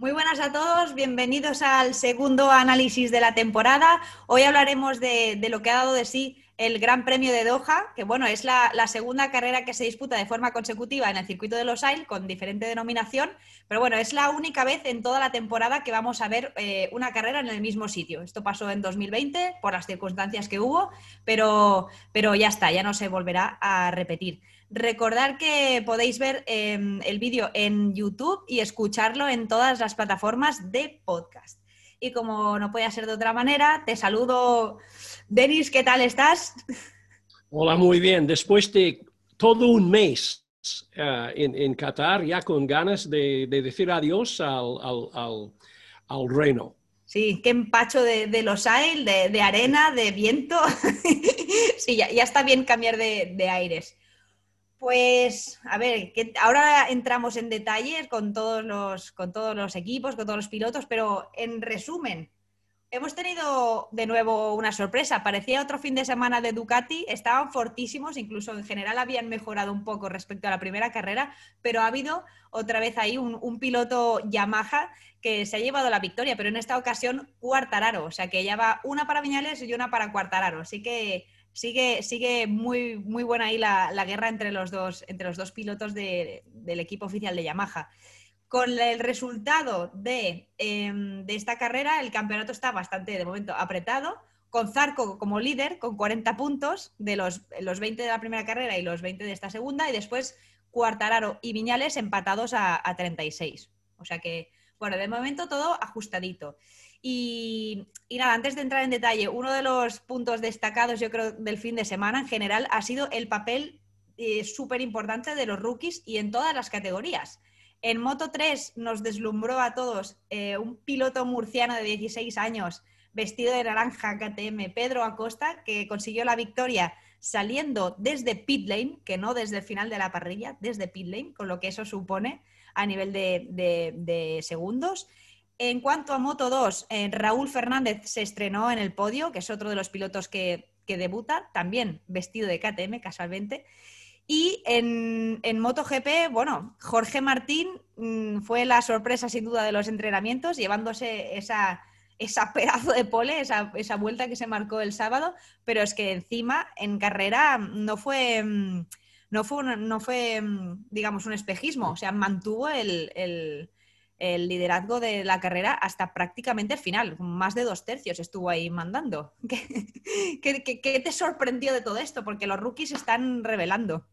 Muy buenas a todos, bienvenidos al segundo análisis de la temporada. Hoy hablaremos de, lo que ha dado de sí el Gran Premio de Doha, que bueno, es la, segunda carrera que se disputa de forma consecutiva en el circuito de Los Ailes con diferente denominación, pero bueno, es la única vez en toda la temporada que vamos a ver eh, una carrera en el mismo sitio. Esto pasó en 2020 por las circunstancias que hubo, pero, pero ya está, ya no se volverá a repetir. Recordar que podéis ver em, el vídeo en YouTube y escucharlo en todas las plataformas de podcast. Y como no puede ser de otra manera, te saludo. Denis, ¿qué tal estás? Hola, muy bien. Después de todo un mes eh, en, Qatar, ya con ganas de, decir adiós al, reino. Sí, qué empacho de, de los de, de, arena, de viento. sí, ya, está bien cambiar de aires. Pues, a ver, que ahora entramos en detalles con todos, los, con todos los equipos, con todos los pilotos, pero en resumen, hemos tenido de nuevo una sorpresa. Parecía otro fin de semana de Ducati, estaban fortísimos, incluso en general habían mejorado un poco respecto a la primera carrera, pero ha habido otra vez ahí un, piloto Yamaha que se ha llevado la victoria, pero en esta ocasión Cuartararo, o sea que ya va una para Viñales y una para Cuartararo. Así que sigue, sigue muy, muy buena ahí la, guerra entre los dos, entre los dos pilotos del equipo oficial de Yamaha. Con el resultado em, de, esta carrera, el campeonato está bastante, de momento, apretado, con Zarco como líder, con 40 puntos de los, los 20 de la primera carrera y los 20 de esta segunda, y después Cuartararo y Viñales empatados a, a 36. O sea que, bueno, de momento todo ajustadito. Y, nada, antes de entrar en detalle, uno de los puntos destacados, yo creo, del fin de semana en general ha sido el papel eh, súper importante de los rookies y en todas las categorías. En Moto 3 nos deslumbró a todos eh, un piloto murciano de 16 años vestido de naranja KTM, Pedro Acosta, que consiguió la victoria saliendo desde pit lane, que no desde el final de la parrilla, desde pit lane, con lo que eso supone a nivel de segundos. En cuanto a Moto 2, eh, Raúl Fernández se estrenó en el podio, que es otro de los pilotos que, debuta, también vestido de KTM casualmente. Y en, en MotoGP, bueno, Jorge Martín mm, fue la sorpresa sin duda de los entrenamientos, llevándose esa, esa pedazo de pole, esa, esa, vuelta que se marcó el sábado, pero es que encima en carrera no fue, mm, no fue, no fue mm, digamos, un espejismo, o sea, mantuvo el liderazgo de la carrera hasta prácticamente el final. Más de dos tercios estuvo ahí mandando. ¿Qué, te sorprendió de todo esto? Porque los rookies están revelando.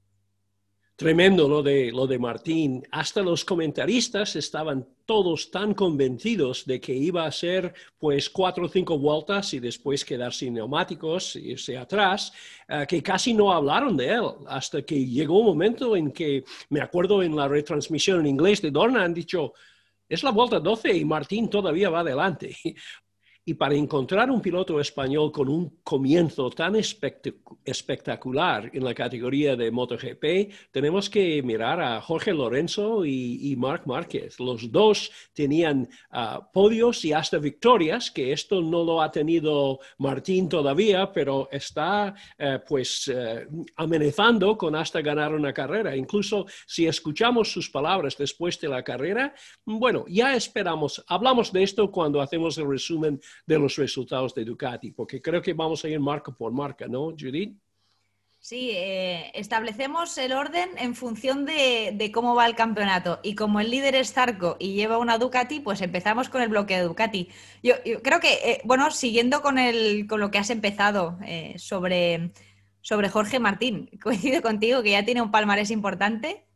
Tremendo lo de, lo de Martín. Hasta los comentaristas estaban todos tan convencidos de que iba a ser pues cuatro o cinco vueltas y después quedar sin neumáticos, irse atrás, eh, que casi no hablaron de él, hasta que llegó un momento en que, me acuerdo en la retransmisión en inglés de Dorna, han dicho, es la vuelta 12 y Martín todavía va adelante. Y para encontrar un piloto español con un comienzo tan espectacular en la categoría de MotoGP, tenemos que mirar a Jorge Lorenzo y, Marc Márquez. Los dos tenían ah, podios y hasta victorias, que esto no lo ha tenido Martín todavía, pero está eh, pues eh, amenazando con hasta ganar una carrera. Incluso si escuchamos sus palabras después de la carrera, bueno, ya esperamos, hablamos de esto cuando hacemos el resumen de los resultados de Ducati, porque creo que vamos a ir marca por marca, ¿no, Judith? Sí, eh, establecemos el orden en función de, cómo va el campeonato. Y como el líder es Zarco y lleva una Ducati, pues empezamos con el bloque de Ducati. Yo, creo que, eh, bueno, siguiendo con, el, con lo que has empezado eh, sobre, sobre Jorge Martín, coincido contigo que ya tiene un palmarés importante.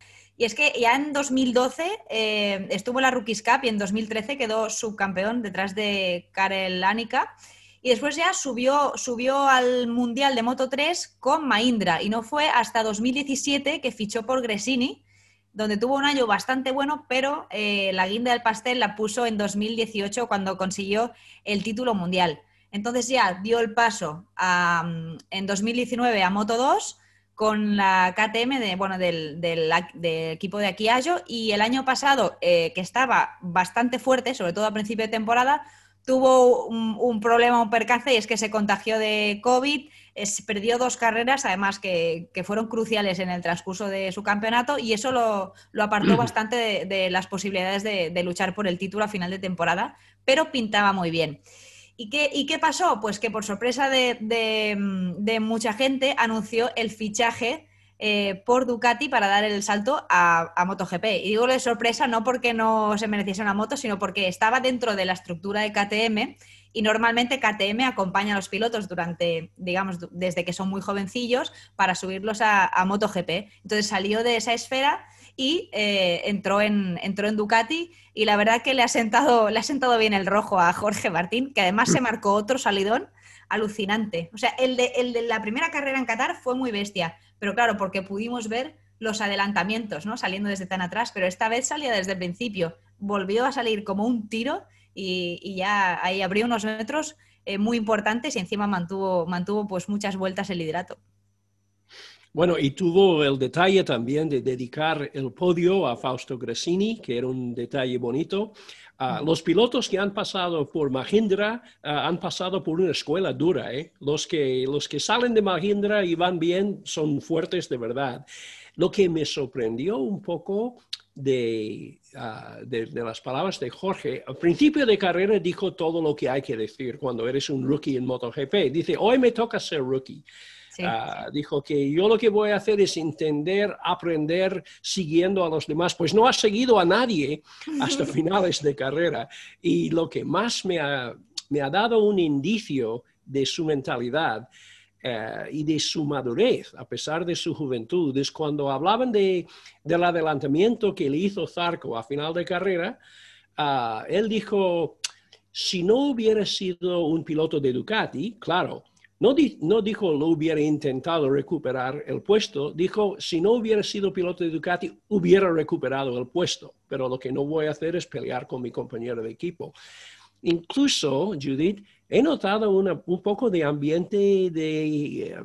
Y es que ya en 2012 eh, estuvo la Rookies Cup y en 2013 quedó subcampeón detrás de Karel Anika. Y después ya subió, subió al Mundial de Moto 3 con Mahindra. Y no fue hasta 2017 que fichó por Gresini, donde tuvo un año bastante bueno, pero eh, la guinda del pastel la puso en 2018 cuando consiguió el título mundial. Entonces ya dio el paso en 2019 a Moto 2 con la KTM de, bueno, del, equipo de Aquiallo y el año pasado, eh, que estaba bastante fuerte, sobre todo a principio de temporada, tuvo un, problema, un percance y es que se contagió de COVID, perdió dos carreras, además que, fueron cruciales en el transcurso de su campeonato, y eso lo, apartó bastante de, las posibilidades de, luchar por el título a final de temporada, pero pintaba muy bien. ¿Y qué, pasó? Pues que por sorpresa de, mucha gente anunció el fichaje eh, por Ducati para dar el salto a, a, MotoGP. Y digo de sorpresa no porque no se mereciese una moto, sino porque estaba dentro de la estructura de KTM y normalmente KTM acompaña a los pilotos durante, digamos, desde que son muy jovencillos para subirlos a, MotoGP. Entonces salió de esa esfera y eh, entró, en, entró en Ducati y la verdad que le ha, sentado, le ha sentado bien el rojo a Jorge Martín, que además se marcó otro salidón alucinante. O sea, el de, el de la primera carrera en Qatar fue muy bestia, pero claro, porque pudimos ver los adelantamientos, ¿no? Saliendo desde tan atrás, pero esta vez salía desde el principio. Volvió a salir como un tiro y, ya ahí abrió unos metros eh, muy importantes y encima mantuvo, mantuvo pues muchas vueltas el liderato. Bueno, y tuvo el detalle también de dedicar el podio a Fausto Grassini, que era un detalle bonito. los pilotos que han pasado por Mahindra ah, han pasado por una escuela dura. ¿eh? Los, que, los que salen de Mahindra y van bien son fuertes de verdad. Lo que me sorprendió un poco Ah, de, de, las palabras de Jorge, al principio de carrera dijo todo lo que hay que decir cuando eres un rookie en MotoGP. Dice, hoy me toca ser rookie. Ah, dijo que yo lo que voy a hacer es entender, aprender siguiendo a los demás. Pues no ha seguido a nadie hasta finales de carrera. Y lo que más me ha, me ha dado un indicio de su mentalidad eh, y de su madurez, a pesar de su juventud, es cuando hablaban de, del adelantamiento que le hizo Zarco a final de carrera, ah, él dijo, si no hubiera sido un piloto de Ducati, claro, no, no, dijo lo hubiera intentado recuperar el puesto, dijo si no hubiera sido piloto de Ducati hubiera recuperado el puesto, pero lo que no voy a hacer es pelear con mi compañero de equipo. Incluso, Judith, he notado un poco de ambiente de, eh,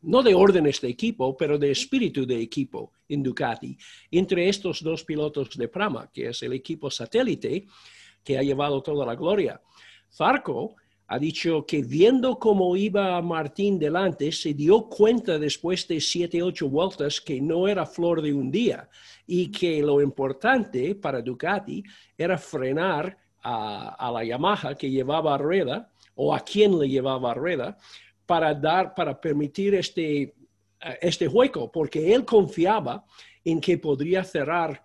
no de órdenes de equipo, pero de espíritu de equipo en Ducati, entre estos dos pilotos de Prama, que es el equipo satélite que ha llevado toda la gloria. Zarco ha dicho que viendo cómo iba Martín delante, se dio cuenta después de siete, ocho vueltas que no era flor de un día y que lo importante para Ducati era frenar a, la Yamaha que llevaba rueda o a quien le llevaba rueda para dar, para permitir este, eh, este hueco, porque él confiaba en que podría cerrar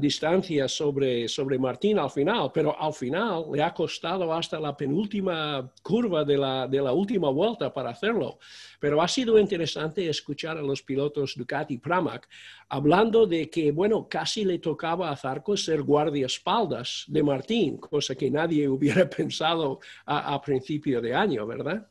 distancia sobre, sobre Martín al final, pero al final le ha costado hasta la penúltima curva de la, de la última vuelta para hacerlo. Pero ha sido interesante escuchar a los pilotos Ducati Pramac hablando de que, bueno, casi le tocaba a Zarco ser guardiaespaldas de Martín, cosa que nadie hubiera pensado a principio de año, ¿verdad?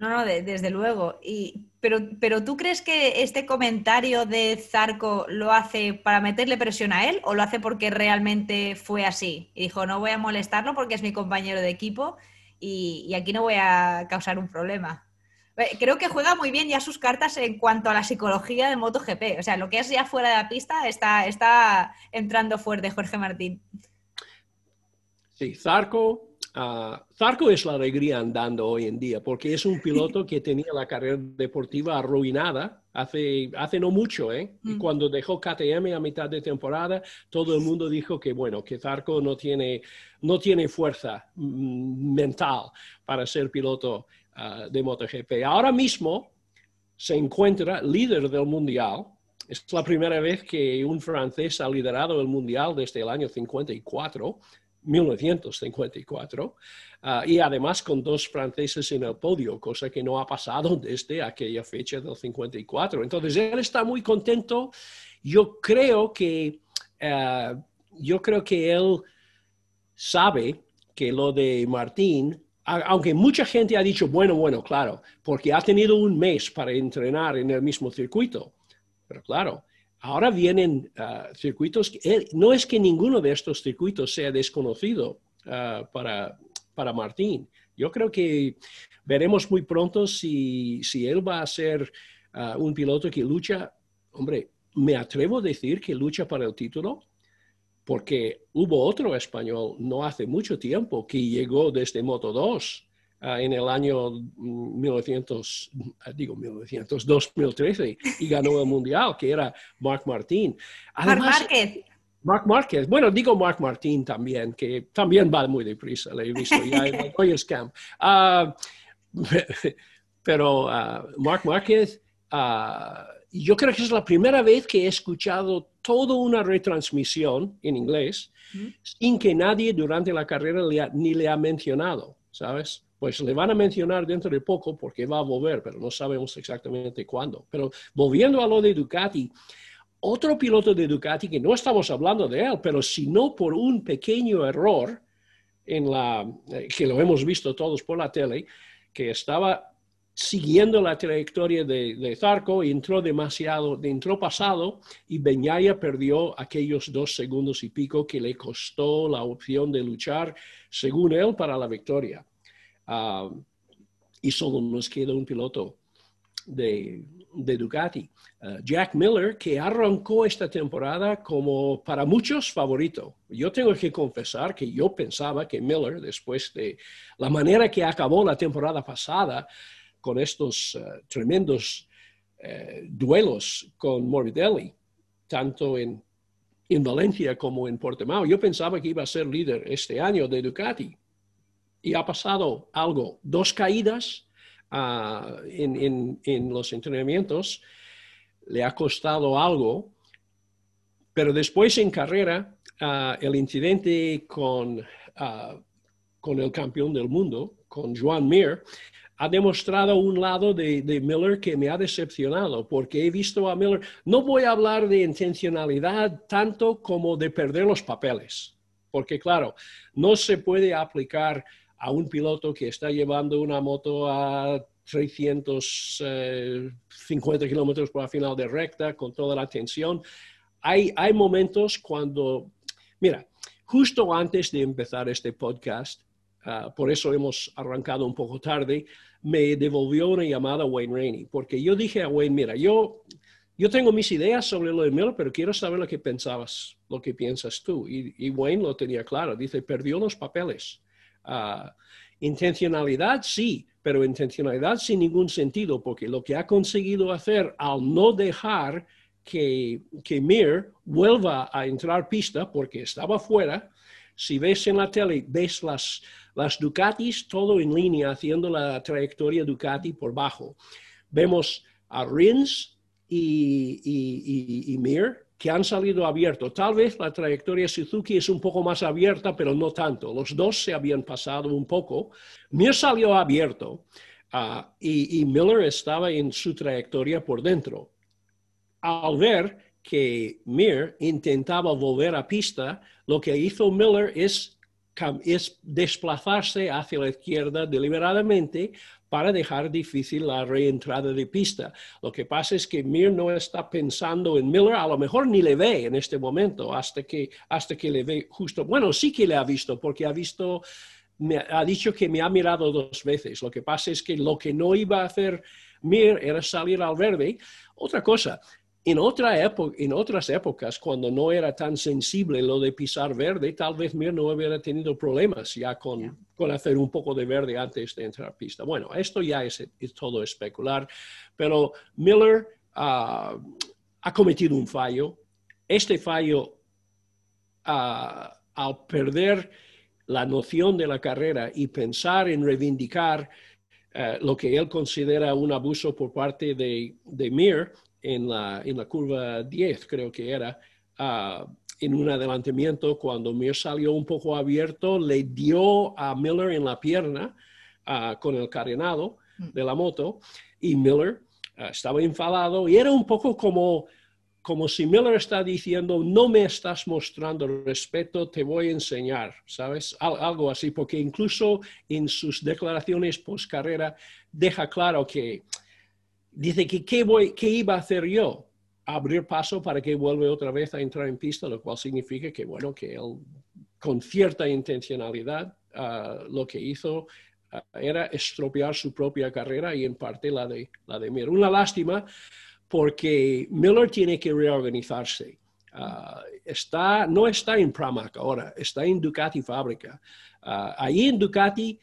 No, no, desde luego. Y, pero, pero ¿tú crees que este comentario de Zarco lo hace para meterle presión a él o lo hace porque realmente fue así? Y dijo, no voy a molestarlo porque es mi compañero de equipo y, aquí no voy a causar un problema. Eh, creo que juega muy bien ya sus cartas en cuanto a la psicología de MotoGP. O sea, lo que es ya fuera de la pista está, está entrando fuerte Jorge Martín. Sí, Zarco Uh, Zarco es la alegría andando hoy en día, porque es un piloto que tenía la carrera deportiva arruinada hace, hace no mucho, ¿eh? Y mm. cuando dejó KTM a mitad de temporada, todo el mundo dijo que, bueno, que Zarco no tiene, no tiene fuerza mm, mental para ser piloto uh, de MotoGP. Ahora mismo se encuentra líder del mundial. Es la primera vez que un francés ha liderado el mundial desde el año 54 1954, ah, y además con dos franceses en el podio, cosa que no ha pasado desde aquella fecha del 54. Entonces, él está muy contento. Yo creo que, ah, yo creo que él sabe que lo de Martín, aunque mucha gente ha dicho, bueno, bueno, claro, porque ha tenido un mes para entrenar en el mismo circuito, pero claro, Ahora vienen ah, circuitos, no es que ninguno de estos circuitos sea desconocido ah, para, para Martín. Yo creo que veremos muy pronto si, si él va a ser ah, un piloto que lucha, hombre, me atrevo a decir que lucha para el título, porque hubo otro español no hace mucho tiempo que llegó desde Moto 2 ah, en el año 1900, ah, digo 1900, 2013 y ganó el mundial, que era Marc Martín. Además, Marc Márquez. Marc Márquez, bueno, digo Marc Martín también, que también va muy deprisa, le he visto ya en el Camp. pero Marc Márquez, yo creo que es la primera vez que he escuchado toda una retransmisión en inglés sin que nadie durante la carrera ni le ha mencionado, ¿sabes? Pues le van a mencionar dentro de poco porque va a volver, pero no sabemos exactamente cuándo. Pero volviendo a lo de Ducati, otro piloto de Ducati que no estamos hablando de él, pero si no por un pequeño error eh, que lo hemos visto todos por la tele, que estaba siguiendo la trayectoria de, Zarco, entró demasiado, entró pasado y Beñaya perdió aquellos dos segundos y pico que le costó la opción de luchar, según él, para la victoria. Ah, y solo nos queda un piloto de, Ducati, ah, Jack Miller, que arrancó esta temporada como para muchos favorito. Yo tengo que confesar que yo pensaba que Miller, después de la manera que acabó la temporada pasada, con estos eh, tremendos eh, duelos con Morbidelli, tanto en, en, Valencia como en Portimao. Yo pensaba que iba a ser líder este año de Ducati y ha pasado algo, dos caídas ah, en, los entrenamientos, le ha costado algo, pero después en carrera, ah, el incidente con, ah, con el campeón del mundo, con Joan Mir, ha demostrado un lado de, Miller que me ha decepcionado, porque he visto a Miller, no voy a hablar de intencionalidad tanto como de perder los papeles, porque claro, no se puede aplicar a un piloto que está llevando una moto a 350 kilómetros por la final de recta con toda la tensión. Hay, hay momentos cuando, mira, justo antes de empezar este podcast, ah, por eso hemos arrancado un poco tarde, me devolvió una llamada Wayne Rainey, porque yo dije a Wayne, mira, yo, yo tengo mis ideas sobre lo de Miller, pero quiero saber lo que pensabas, lo que piensas tú. Y, Wayne lo tenía claro, dice, perdió los papeles. Ah, intencionalidad, sí, pero intencionalidad sin ningún sentido, porque lo que ha conseguido hacer al no dejar que, que Mir vuelva a entrar pista, porque estaba fuera, si ves en la tele, ves las, las Ducatis todo en línea, haciendo la trayectoria Ducati por bajo. Vemos a Rins y, Mir que han salido abiertos. Tal vez la trayectoria Suzuki es un poco más abierta, pero no tanto. Los dos se habían pasado un poco. Mir salió abierto ah, y, y Miller estaba en su trayectoria por dentro. Al ver que Mir intentaba volver a pista, lo que hizo Miller es es desplazarse hacia la izquierda deliberadamente para dejar difícil la reentrada de pista. Lo que pasa es que Mir no está pensando en Miller, a lo mejor ni le ve en este momento, hasta que, hasta que le ve justo, bueno, sí que le ha visto, porque ha visto, me ha dicho que me ha mirado dos veces. Lo que pasa es que lo que no iba a hacer Mir era salir al verde. Otra cosa, en, otra época, en otras épocas, cuando no era tan sensible lo de pisar verde, tal vez Mir no hubiera tenido problemas ya con, con hacer un poco de verde antes de entrar a pista. Bueno, esto ya es, todo especular, pero Miller ah, ha cometido un fallo. Este fallo, ah, al perder la noción de la carrera y pensar en reivindicar eh, lo que él considera un abuso por parte de, de Mir, en la, en la curva 10, creo que era, ah, en un adelantamiento, cuando Mir salió un poco abierto, le dio a Miller en la pierna ah, con el carenado mm. de la moto y Miller ah, estaba enfadado y era un poco como, como si Miller está diciendo, no me estás mostrando respeto, te voy a enseñar, ¿sabes? algo así, porque incluso en sus declaraciones post carrera deja claro que dice que ¿qué, iba a hacer yo? Abrir paso para que vuelva otra vez a entrar en pista, lo cual significa que, bueno, que él con cierta intencionalidad ah, lo que hizo ah, era estropear su propia carrera y en parte la de, la de Mir. Una lástima porque Miller tiene que reorganizarse. Ah, está, no está en Pramac ahora, está en Ducati Fábrica. ahí en Ducati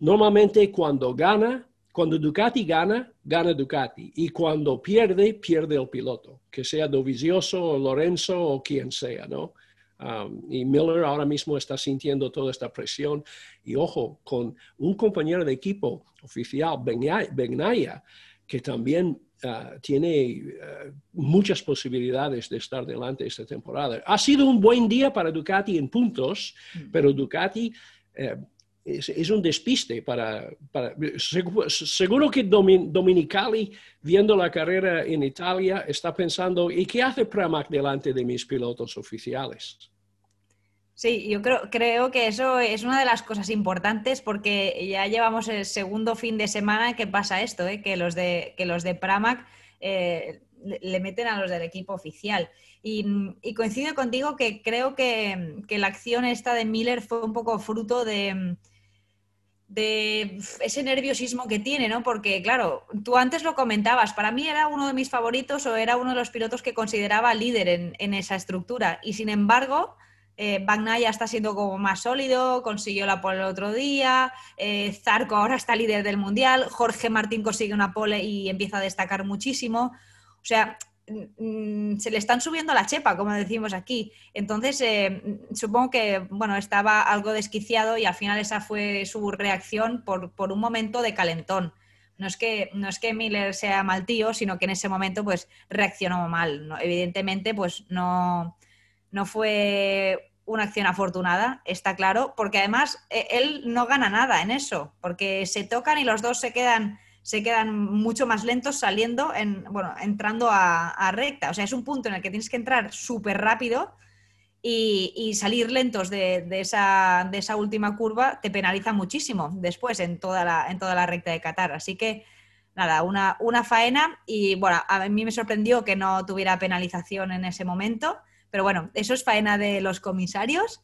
normalmente cuando gana, cuando Ducati gana, gana Ducati. Y cuando pierde, pierde el piloto, que sea Dovizioso o Lorenzo o quien sea, ¿no? Um, y Miller ahora mismo está sintiendo toda esta presión. Y ojo, con un compañero de equipo oficial, Begnaya, que también uh, tiene uh, muchas posibilidades de estar delante esta temporada. Ha sido un buen día para Ducati en puntos, mm. pero Ducati eh, es, un despiste para, seguro que Dominicali, viendo la carrera en Italia, está pensando, ¿y qué hace Pramac delante de mis pilotos oficiales? Sí, yo creo, creo que eso es una de las cosas importantes porque ya llevamos el segundo fin de semana que pasa esto, ¿eh? que, los de, que los de Pramac eh, le meten a los del equipo oficial. Y, coincido contigo que creo que, que, la acción esta de Miller fue un poco fruto de, de ese nerviosismo que tiene, ¿no? Porque, claro, tú antes lo comentabas, para mí era uno de mis favoritos o era uno de los pilotos que consideraba líder en, esa estructura. Y sin embargo, eh, Bagnaya está siendo como más sólido, consiguió la pole el otro día, eh, Zarco ahora está líder del mundial, Jorge Martín consigue una pole y empieza a destacar muchísimo. O sea, se le están subiendo la chepa, como decimos aquí. Entonces, eh, supongo que, bueno, estaba algo desquiciado y al final esa fue su reacción por, un momento de calentón. No es, que, no es que Miller sea mal tío, sino que en ese momento, pues, reaccionó mal. Evidentemente, pues, no, no fue una acción afortunada, está claro, porque además e, él no gana nada en eso, porque se tocan y los dos se quedan se quedan mucho más lentos saliendo, en, bueno, entrando a, recta. O sea, es un punto en el que tienes que entrar súper rápido y, salir lentos de, esa, de, esa, última curva te penaliza muchísimo después en toda la, en toda la recta de Qatar. Así que, nada, una, una faena y bueno, a mí me sorprendió que no tuviera penalización en ese momento, pero bueno, eso es faena de los comisarios.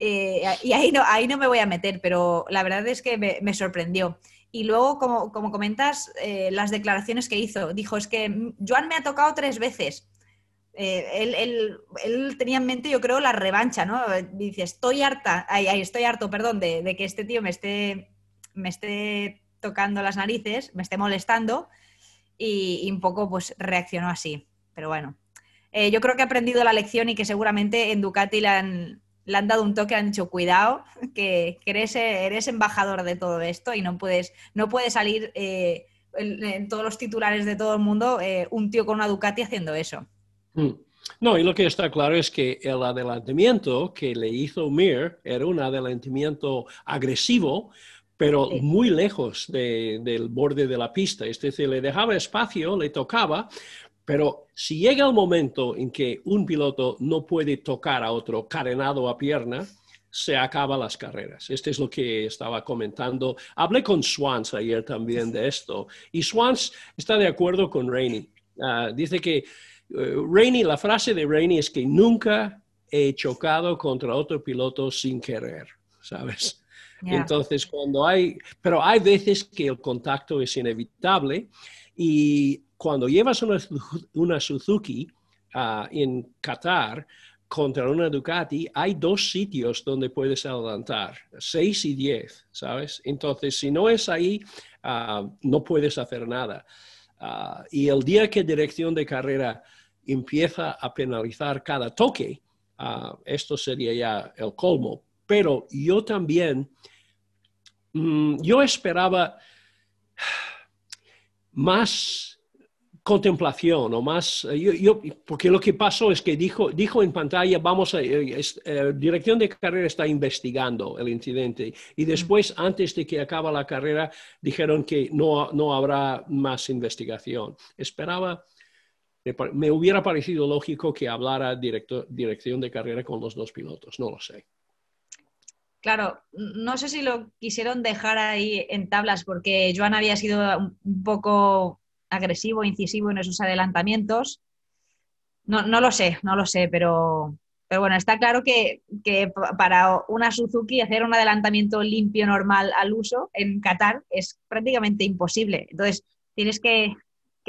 Eh, y ahí no, ahí no me voy a meter, pero la verdad es que me sorprendió. Y luego, como, comentas, eh, las declaraciones que hizo, dijo, es que Joan me ha tocado tres veces. Eh, él, tenía en mente, yo creo, la revancha, ¿no? Dice, estoy harta, ay, estoy harto, perdón, de, que este tío me esté, me esté tocando las narices, me esté molestando, y, un poco pues reaccionó así. Pero bueno, eh, yo creo que ha aprendido la lección y que seguramente en Ducati le han, le han dado un toque, han dicho, cuidado, que, eres, eres, embajador de todo esto y no puedes, no puedes salir eh, en, todos los titulares de todo el mundo eh, un tío con una Ducati haciendo eso. Mm. No, y lo que está claro es que el adelantamiento que le hizo Mir era un adelantamiento agresivo, pero muy lejos del borde de la pista. Es decir, le dejaba espacio, le tocaba, pero si llega el momento en que un piloto no puede tocar a otro carenado a pierna, se acaban las carreras. Esto es lo que estaba comentando. Hablé con Swans ayer también de esto y Swans está de acuerdo con Rainey. Ah, dice que uh, Rainey, la frase de Rainey es que nunca he chocado contra otro piloto sin querer, ¿sabes? Entonces, cuando hay, pero hay veces que el contacto es inevitable y cuando llevas una, Suzuki ah, en Qatar contra una Ducati, hay dos sitios donde puedes adelantar, seis y diez, ¿sabes? Entonces, si no es ahí, ah, no puedes hacer nada. Ah, y el día que dirección de carrera empieza a penalizar cada toque, esto sería ya el colmo. Pero yo también, mm, yo esperaba más contemplación o más, eh, yo, porque lo que pasó es que dijo, dijo en pantalla, vamos a, eh, eh, dirección de carrera está investigando el incidente y después, antes de que acabe la carrera, dijeron que no, no habrá más investigación. Esperaba, me hubiera parecido lógico que hablara directo, dirección de carrera con los dos pilotos, no lo sé. Claro, no sé si lo quisieron dejar ahí en tablas porque Joan había sido un poco agresivo, incisivo en esos adelantamientos. No, no lo sé, no lo sé, pero, pero bueno, está claro que, para una Suzuki hacer un adelantamiento limpio, normal al uso en Qatar es prácticamente imposible. Entonces, tienes que,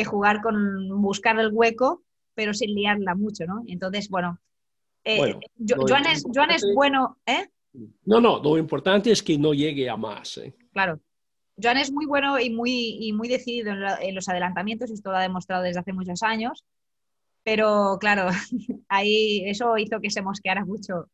jugar con buscar el hueco, pero sin liarla mucho, ¿no? Entonces, bueno, eh, Joan, es, bueno, ¿eh? No, no, lo importante es que no llegue a más. ¿eh? Claro, Joan es muy bueno y muy, muy decidido en, los adelantamientos, esto lo ha demostrado desde hace muchos años, pero claro, ahí eso hizo que se mosqueara mucho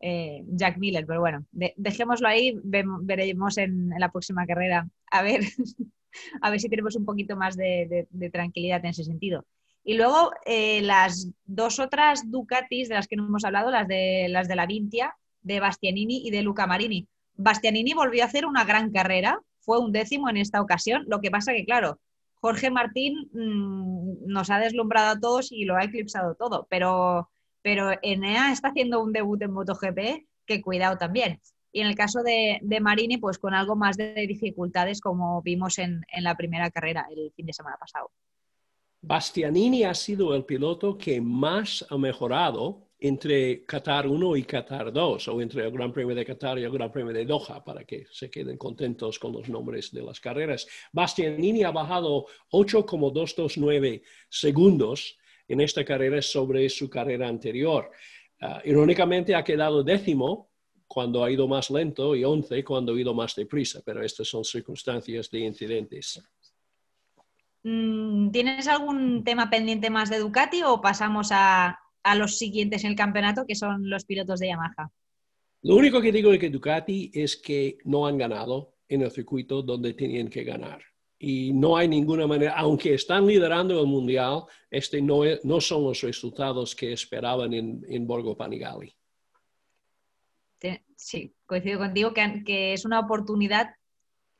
eh, Jack Miller, pero bueno, dejémoslo ahí, veremos en, la próxima carrera a ver, a ver si tenemos un poquito más de, tranquilidad en ese sentido. Y luego eh, las dos otras Ducatis de las que no hemos hablado, las de, las de la Vintia, de Bastianini y de Luca Marini. Bastianini volvió a hacer una gran carrera, fue un décimo en esta ocasión, lo que pasa que, claro, Jorge Martín mm, nos ha deslumbrado a todos y lo ha eclipsado todo, pero, pero Enea está haciendo un debut en MotoGP que cuidado también. Y en el caso de, Marini, pues con algo más de dificultades como vimos en, en la primera carrera el fin de semana pasado. Bastianini ha sido el piloto que más ha mejorado entre Qatar 1 y Qatar 2, o entre el Gran Premio de Qatar y el Gran Premio de Doha, para que se queden contentos con los nombres de las carreras. Bastianini ha bajado 8,229 segundos en esta carrera sobre su carrera anterior. Ah, irónicamente ha quedado décimo cuando ha ido más lento y 11 cuando ha ido más deprisa, pero estas son circunstancias de incidentes. Mm, ¿Tienes algún tema pendiente más de Ducati o pasamos a, a los siguientes en el campeonato, que son los pilotos de Yamaha. Lo único que digo de que Ducati es que no han ganado en el circuito donde tenían que ganar. Y no hay ninguna manera, aunque están liderando el mundial, este no, no son los resultados que esperaban en, en Borgo Panigale. Sí, coincido contigo que, que, es una oportunidad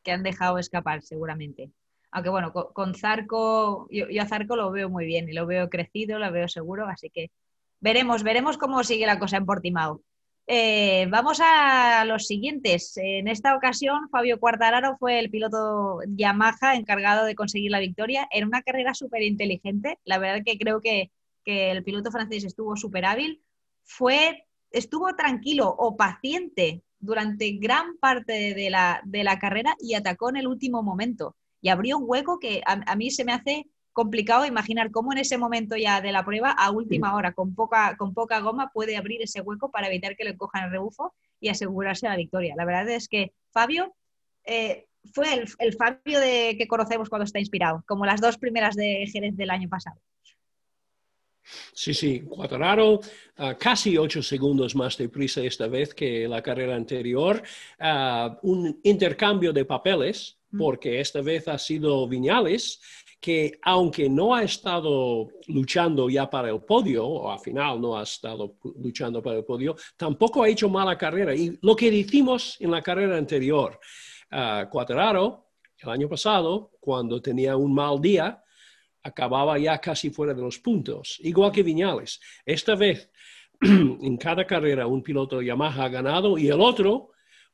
que han dejado escapar, seguramente. Aunque bueno, con, Zarco, yo, yo, a Zarco lo veo muy bien y lo veo crecido, lo veo seguro, así que veremos, veremos cómo sigue la cosa en Portimao. Eh, vamos a los siguientes. En esta ocasión, Fabio Quartararo fue el piloto Yamaha encargado de conseguir la victoria en una carrera súper inteligente. La verdad que creo que, el piloto francés estuvo súper hábil. Fue, estuvo tranquilo o paciente durante gran parte de la, de la, carrera y atacó en el último momento. Y abrió un hueco que a mí se me hace complicado imaginar cómo en ese momento ya de la prueba, a última hora, con poca, con poca goma, puede abrir ese hueco para evitar que le cojan el rebufo y asegurarse la victoria. La verdad es que Fabio eh, fue el, Fabio de, que conocemos cuando está inspirado, como las dos primeras de Jerez del año pasado. Sí, sí, Cuatararo casi ocho segundos más de prisa esta vez que la carrera anterior. un intercambio de papeles, porque esta vez ha sido Viñales que aunque no ha estado luchando ya para el podio, o al final no ha estado luchando para el podio, tampoco ha hecho mala carrera. Y lo que decimos en la carrera anterior, uh, Cuateraro, el año pasado, cuando tenía un mal día, acababa ya casi fuera de los puntos, igual que Viñales. Esta vez, en cada carrera, un piloto Yamaha ha ganado y el otro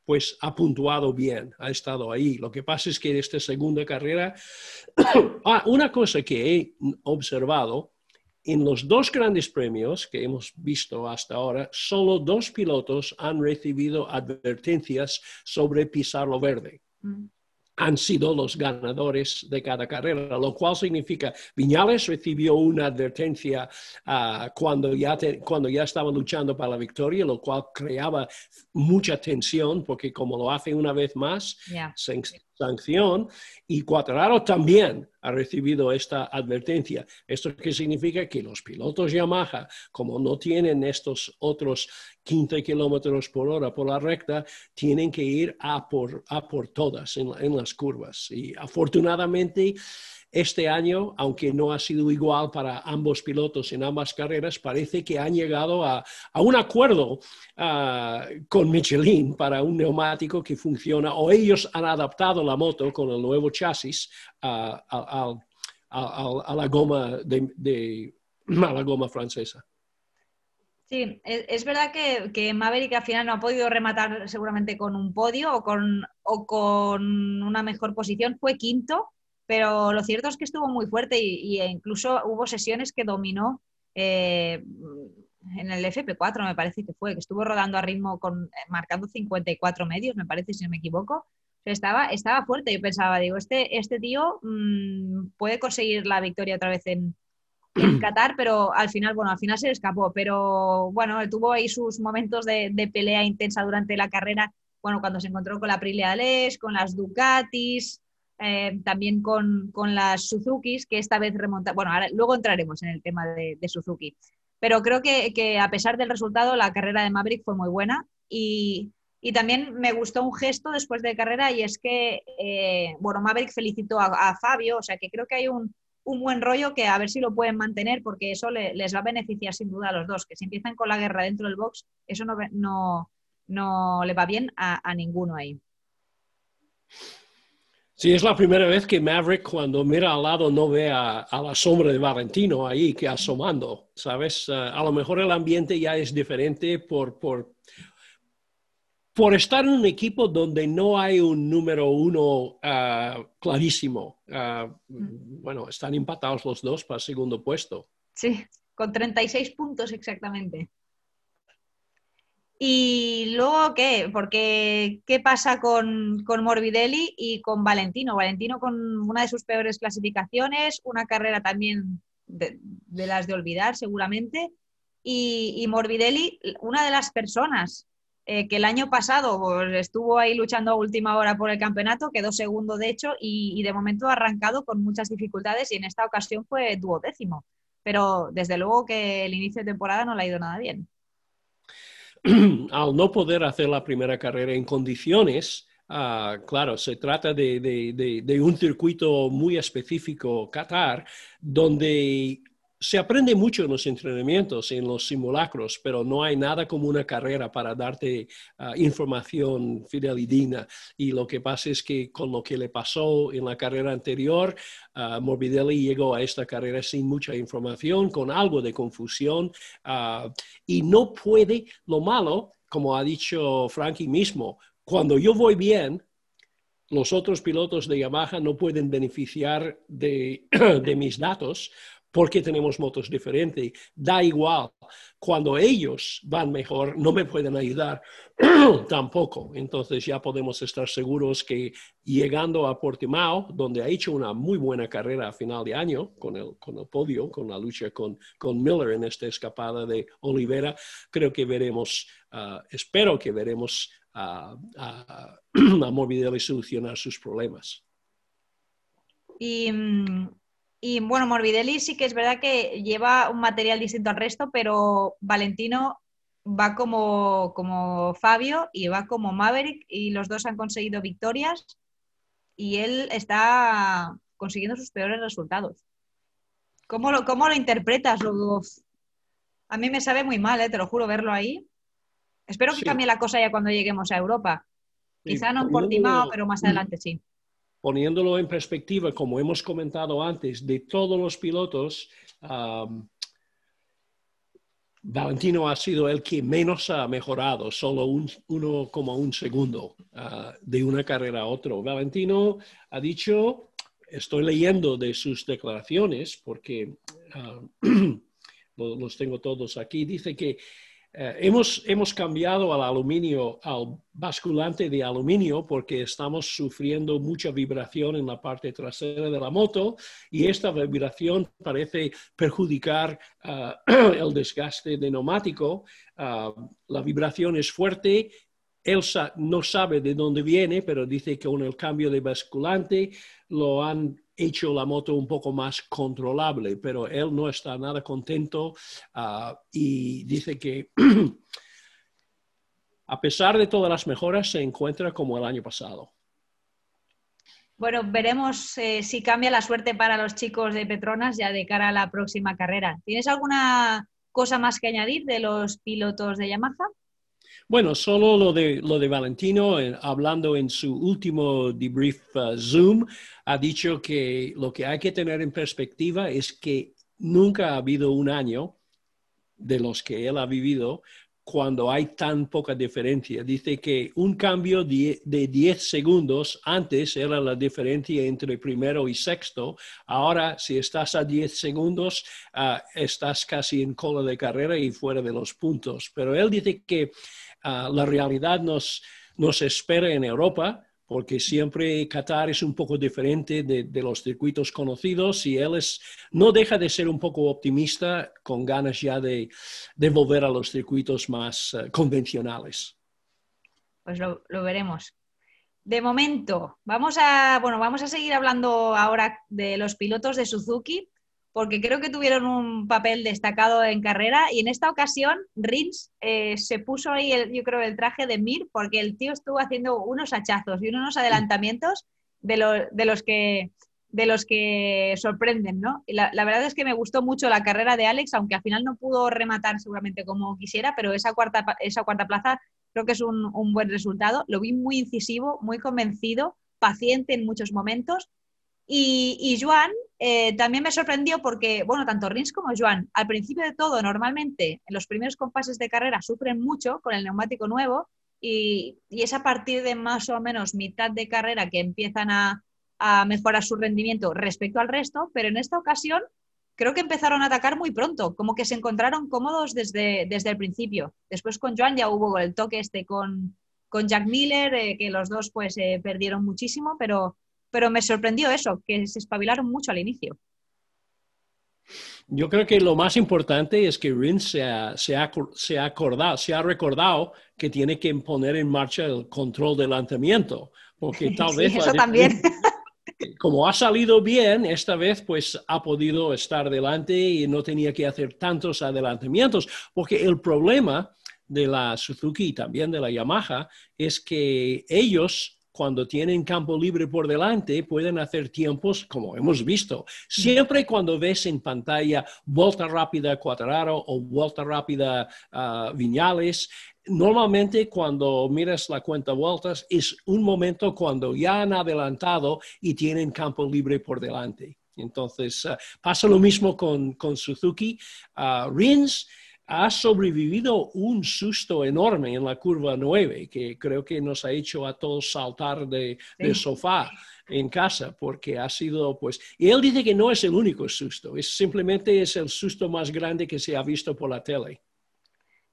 pues ha puntuado bien, ha estado ahí. Lo que pasa es que en esta segunda carrera, ah, una cosa que he observado, en los dos grandes premios que hemos visto hasta ahora, solo dos pilotos han recibido advertencias sobre pisar lo verde. Mm han sido los ganadores de cada carrera, lo cual significa Viñales recibió una advertencia ah, cuando, ya cuando ya estaba luchando para la victoria, lo cual creaba mucha tensión porque como lo hace una vez más, sanción y Cuatraro también ha recibido esta advertencia. ¿Esto qué significa? Que los pilotos Yamaha, como no tienen estos otros 15 kilómetros por hora por la recta, tienen que ir a por, a por todas en las curvas. Y afortunadamente este año, aunque no ha sido igual para ambos pilotos en ambas carreras, parece que han llegado a, un acuerdo ah, con Michelin para un neumático que funciona, o ellos han adaptado la moto con el nuevo chasis a, la goma de, la goma francesa. Sí, es verdad que, que, Maverick al final no ha podido rematar seguramente con un podio o con una mejor posición. Fue quinto, pero lo cierto es que estuvo muy fuerte y, incluso hubo sesiones que dominó eh, en el FP4, me parece que fue, que estuvo rodando a ritmo con, eh, marcando 54 medios, me parece, si no me equivoco. estaba, estaba fuerte. Yo pensaba, digo, este, este tío mm, puede conseguir la victoria otra vez en, Qatar, pero al final, bueno, al final se le escapó. Pero bueno, tuvo ahí sus momentos de, de pelea intensa durante la carrera bueno, cuando se encontró con la Aprilia Les, con las Ducatis, eh, también con, las Suzukis, que esta vez remonta. Bueno, ahora, luego entraremos en el tema de, Suzuki. Pero creo que, a pesar del resultado, la carrera de Maverick fue muy buena y, también me gustó un gesto después de carrera y es que, eh, bueno, Maverick felicitó a, Fabio, o sea que creo que hay un, buen rollo que a ver si lo pueden mantener porque eso les va a beneficiar sin duda a los dos, que si empiezan con la guerra dentro del box, eso no, no, no le va bien a ninguno ahí. Sí, es la primera vez que Maverick cuando mira al lado no ve a, la sombra de Valentino ahí que asomando, ¿sabes? Eh, a lo mejor el ambiente ya es diferente por, por, por estar en un equipo donde no hay un número uno eh, clarísimo. Eh, bueno, están empatados los dos para el segundo puesto. Sí, con 36 puntos exactamente. Y luego, ¿qué? Porque, ¿qué pasa con, Morbidelli y con Valentino? Valentino con una de sus peores clasificaciones, una carrera también de, las de olvidar seguramente, y, Morbidelli, una de las personas eh, que el año pasado pues, estuvo ahí luchando a última hora por el campeonato, quedó segundo de hecho, y, y de momento ha arrancado con muchas dificultades y en esta ocasión fue duodécimo. Pero desde luego que el inicio de temporada no le ha ido nada bien. al no poder hacer la primera carrera en condiciones, ah, claro, se trata de, un circuito muy específico, Qatar, donde se aprende mucho en los entrenamientos, en los simulacros, pero no hay nada como una carrera para darte ah, información fidedigna. Y lo que pasa es que con lo que le pasó en la carrera anterior, uh, Morbidelli llegó a esta carrera sin mucha información, con algo de confusión, ah, y no puede, lo malo, como ha dicho Frankie mismo, cuando yo voy bien, los otros pilotos de Yamaha no pueden beneficiar de mis datos porque tenemos motos diferentes. Da igual, cuando ellos van mejor, no me pueden ayudar tampoco. Entonces ya podemos estar seguros que llegando a Portimao, donde ha hecho una muy buena carrera a final de año con el, con el podio, con la lucha con, con Miller en esta escapada de Olivera, creo que veremos, ah, espero que veremos a, a, a Morbidelli solucionar sus problemas. Y mm, y bueno, Morbidelli sí que es verdad que lleva un material distinto al resto, pero Valentino va como, como Fabio y va como Maverick y los dos han conseguido victorias y él está consiguiendo sus peores resultados. ¿Cómo lo, cómo lo interpretas? A mí me sabe muy mal, ¿eh? te lo juro, verlo ahí. Espero que cambie la cosa ya cuando lleguemos a Europa. Quizá no en Portimao, pero más adelante sí poniéndolo en perspectiva, como hemos comentado antes, de todos los pilotos, Valentino ha sido el que menos ha mejorado, solo un, uno como un segundo ah, de una carrera a otra. Valentino ha dicho, estoy leyendo de sus declaraciones porque ah, los tengo todos aquí, dice que eh, hemos, hemos cambiado al aluminio, al basculante de aluminio, porque estamos sufriendo mucha vibración en la parte trasera de la moto y esta vibración parece perjudicar eh, el desgaste de neumático. Eh, la vibración es fuerte Elsa no sabe de dónde viene, pero dice que con el cambio de basculante lo han hecho la moto un poco más controlable, pero él no está nada contento ah, y dice que a pesar de todas las mejoras se encuentra como el año pasado. Bueno, veremos eh, si cambia la suerte para los chicos de Petronas ya de cara a la próxima carrera. ¿Tienes alguna cosa más que añadir de los pilotos de Yamaha? Bueno, solo lo de, lo de Valentino, eh, hablando en su último debrief uh, Zoom, ha dicho que lo que hay que tener en perspectiva es que nunca ha habido un año de los que él ha vivido cuando hay tan poca diferencia. Dice que un cambio de, 10 segundos antes era la diferencia entre primero y sexto. Ahora, si estás a 10 segundos, uh, estás casi en cola de carrera y fuera de los puntos. Pero él dice que Ah, la realidad nos, nos espera en Europa, porque siempre Qatar es un poco diferente de, los circuitos conocidos y él es, no deja de ser un poco optimista con ganas ya de, de volver a los circuitos más eh, convencionales. Pues lo, veremos. De momento, vamos a, bueno, vamos a seguir hablando ahora de los pilotos de Suzuki, porque creo que tuvieron un papel destacado en carrera y en esta ocasión Rins eh, se puso ahí, el, yo creo, el traje de Mir, porque el tío estuvo haciendo unos hachazos y unos adelantamientos de, de los que de los que sorprenden, ¿no? la, verdad es que me gustó mucho la carrera de Alex, aunque al final no pudo rematar seguramente como quisiera, pero esa cuarta, esa cuarta plaza creo que es un, buen resultado. Lo vi muy incisivo, muy convencido, paciente en muchos momentos. Y, y Joan eh, también me sorprendió porque, bueno, tanto Rins como Joan, al principio de todo, normalmente en los primeros compases de carrera sufren mucho con el neumático nuevo y, y es a partir de más o menos mitad de carrera que empiezan a, a mejorar su rendimiento respecto al resto, pero en esta ocasión creo que empezaron a atacar muy pronto, como que se encontraron cómodos desde, desde el principio. Después con Joan ya hubo el toque este con, con Jack Miller, eh, que los dos pues eh, perdieron muchísimo, pero, pero me sorprendió eso, que se espabilaron mucho al inicio. Yo creo que lo más importante es que Rins se ha, se, ha, se ha, acordado, se ha recordado que tiene que poner en marcha el control de lanzamiento, porque tal vez... Eso también. como ha salido bien, esta vez pues ha podido estar delante y no tenía que hacer tantos adelantamientos, porque el problema de la Suzuki y también de la Yamaha es que ellos cuando tienen campo libre por delante, pueden hacer tiempos como hemos visto. Siempre cuando ves en pantalla vuelta rápida Cuadraro o vuelta rápida uh, Viñales, normalmente cuando miras la cuenta vueltas es un momento cuando ya han adelantado y tienen campo libre por delante. Entonces, uh, pasa lo mismo con, con Suzuki. Uh, Rins ha sobrevivido un susto enorme en la curva 9, que creo que nos ha hecho a todos saltar de, sofá en casa, porque ha sido, pues, y él dice que no es el único susto, es simplemente es el susto más grande que se ha visto por la tele.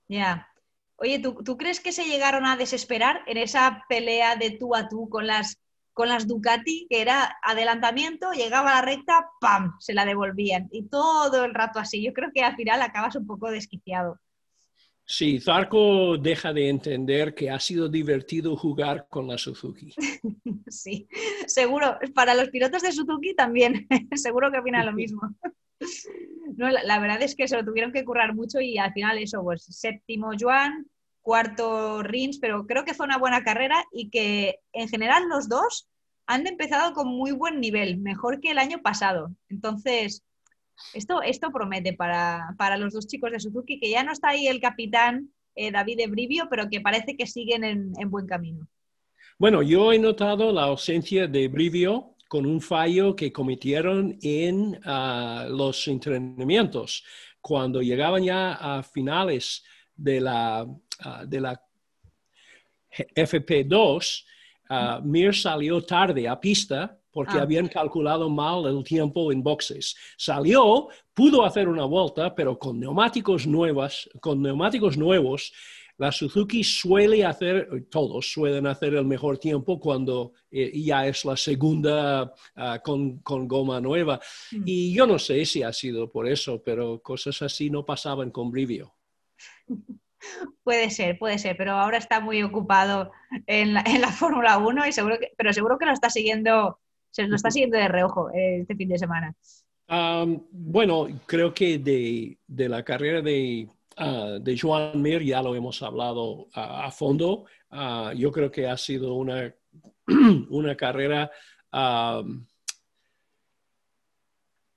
Ya, Oye, ¿tú, crees que se llegaron a desesperar en esa pelea de tú a tú con las, con las Ducati, que era adelantamiento, llegaba a la recta, ¡pam! se la devolvían. Y todo el rato así. Yo creo que al final acabas un poco desquiciado. Sí, Zarco deja de entender que ha sido divertido jugar con la Suzuki. sí, seguro. Para los pilotos de Suzuki también. seguro que opina lo mismo. no, la, verdad es que se lo tuvieron que currar mucho y al final eso, pues séptimo Joan, cuarto Rins, pero creo que fue una buena carrera y que en general los dos han empezado con muy buen nivel, mejor que el año pasado. Entonces, esto, esto promete para, los dos chicos de Suzuki, que ya no está ahí el capitán eh, David Ebrivio, pero que parece que siguen en, en, buen camino. Bueno, yo he notado la ausencia de Brivio con un fallo que cometieron en ah, los entrenamientos. Cuando llegaban ya a finales de la, ah, de la FP2, ah, Mir salió tarde a pista porque habían calculado mal el tiempo en boxes. Salió, pudo hacer una vuelta, pero con neumáticos nuevas, con neumáticos nuevos, la Suzuki suele hacer, todos suelen hacer el mejor tiempo cuando eh, ya es la segunda ah, con, goma nueva. Mm. Y yo no sé si ha sido por eso, pero cosas así no pasaban con Brivio. Puede ser, puede ser, pero ahora está muy ocupado en la, Fórmula 1 y seguro que, pero seguro que lo está siguiendo, se lo está siguiendo de reojo eh, este fin de semana. bueno, creo que de la carrera de Ah, de Joan Mir ya lo hemos hablado a fondo. Ah, yo creo que ha sido una, una carrera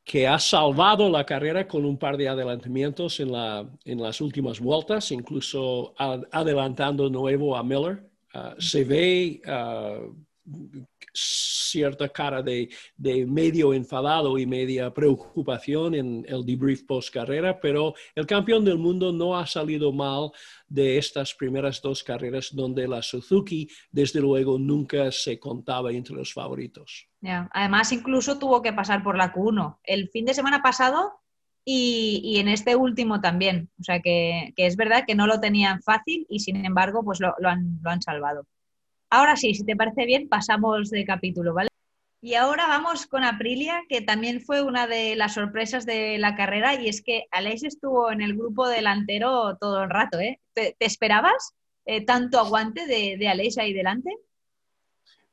que ha salvado la carrera con un par de adelantamientos en, la, en las últimas vueltas, incluso adelantando nuevo a Miller. Ah, se ve cierta cara de, medio enfadado y media preocupación en el debrief post carrera, pero el campeón del mundo no ha salido mal de estas primeras dos carreras donde la Suzuki, desde luego, nunca se contaba entre los favoritos. Además, incluso tuvo que pasar por la Q1 el fin de semana pasado y, en este último también. O sea que, es verdad que no lo tenían fácil y sin embargo, pues lo han salvado. Ahora sí, si te parece bien, pasamos de capítulo, ¿vale? Y ahora vamos con Aprilia, que también fue una de las sorpresas de la carrera, y es que Aleix estuvo en el grupo delantero todo el rato, ¿eh? ¿Te, esperabas eh, tanto aguante de, de Aleix ahí delante?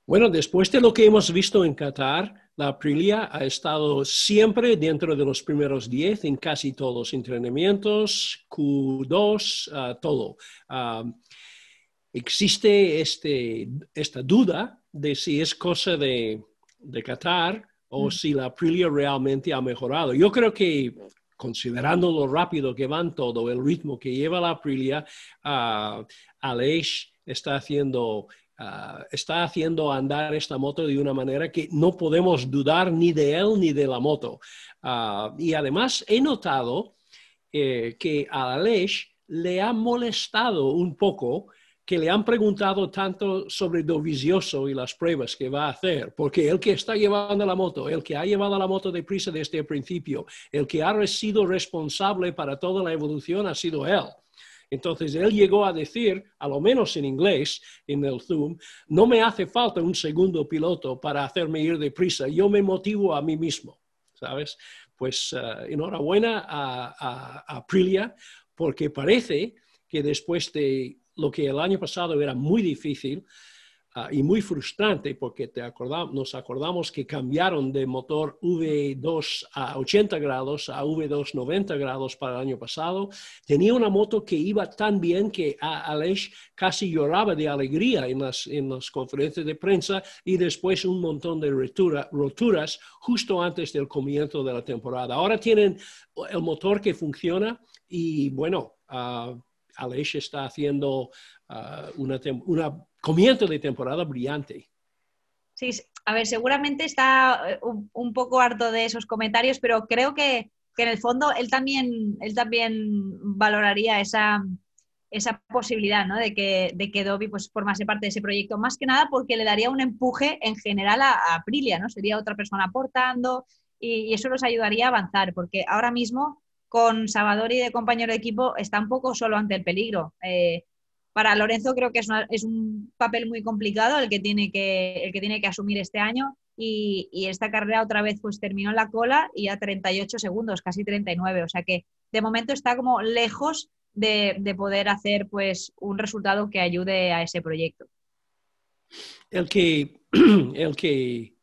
Bueno, después de lo que hemos visto en Qatar, la Aprilia ha estado siempre dentro de los primeros 10 en casi todos los entrenamientos, Q2, ah, todo. Ah, existe este, esta duda de si es cosa de, Qatar o mm. si la Aprilia realmente ha mejorado. Yo creo que considerando lo rápido que van todo, el ritmo que lleva la Aprilia, uh, Aleix está haciendo Ah, está haciendo andar esta moto de una manera que no podemos dudar ni de él ni de la moto. Ah, y además he notado eh, que a Aleix le ha molestado un poco que le han preguntado tanto sobre Dovizioso y las pruebas que va a hacer, porque el que está llevando la moto, el que ha llevado la moto de prisa desde el principio, el que ha sido responsable para toda la evolución ha sido él. Entonces él llegó a decir, a lo menos en inglés, en el Zoom, no me hace falta un segundo piloto para hacerme ir deprisa, yo me motivo a mí mismo, ¿sabes? Pues eh, enhorabuena a, a Aprilia, porque parece que después de lo que el año pasado era muy difícil, Ah, y muy frustrante porque te nos acordamos que cambiaron de motor V2 a 80 grados a V2 90 grados para el año pasado. Tenía una moto que iba tan bien que Aleix casi lloraba de alegría en las, en las conferencias de prensa y después un montón de roturas justo antes del comienzo de la temporada. Ahora tienen el motor que funciona y bueno, uh, Aleix está haciendo uh, una, comienzo de temporada brillante. Sí, a ver, seguramente está eh, un, poco harto de esos comentarios, pero creo que, en el fondo él también, él también valoraría esa, esa posibilidad ¿no? de, que, de que Dobby pues, formase parte de ese proyecto, más que nada porque le daría un empuje en general a, Aprilia, ¿no? sería otra persona aportando y, eso nos ayudaría a avanzar, porque ahora mismo con Salvador y de compañero de equipo está un poco solo ante el peligro. Eh, para Lorenzo creo que es, un papel muy complicado el que tiene que, el que, tiene que asumir este año y, esta carrera otra vez pues terminó en la cola y a 38 segundos, casi 39, o sea que de momento está como lejos de, poder hacer pues un resultado que ayude a ese proyecto. El que, el que,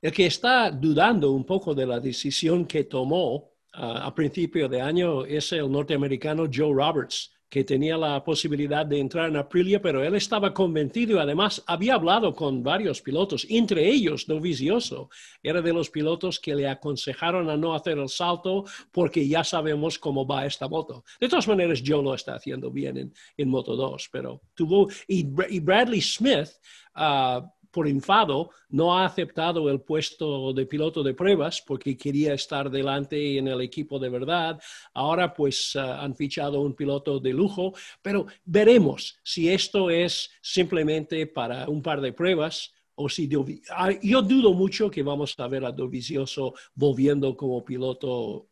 el que está dudando un poco de la decisión que tomó a principio de año es el norteamericano Joe Roberts que tenía la posibilidad de entrar en Aprilia, pero él estaba convencido y además había hablado con varios pilotos, entre ellos Dovizioso, era de los pilotos que le aconsejaron a no hacer el salto porque ya sabemos cómo va esta moto. De todas maneras, Joe lo está haciendo bien en, Moto 2, pero tuvo, y, Bradley Smith, uh, por enfado, no ha aceptado el puesto de piloto de pruebas porque quería estar delante en el equipo de verdad. Ahora pues ah, han fichado un piloto de lujo, pero veremos si esto es simplemente para un par de pruebas o si ah, yo dudo mucho que vamos a ver a Dovizioso volviendo como piloto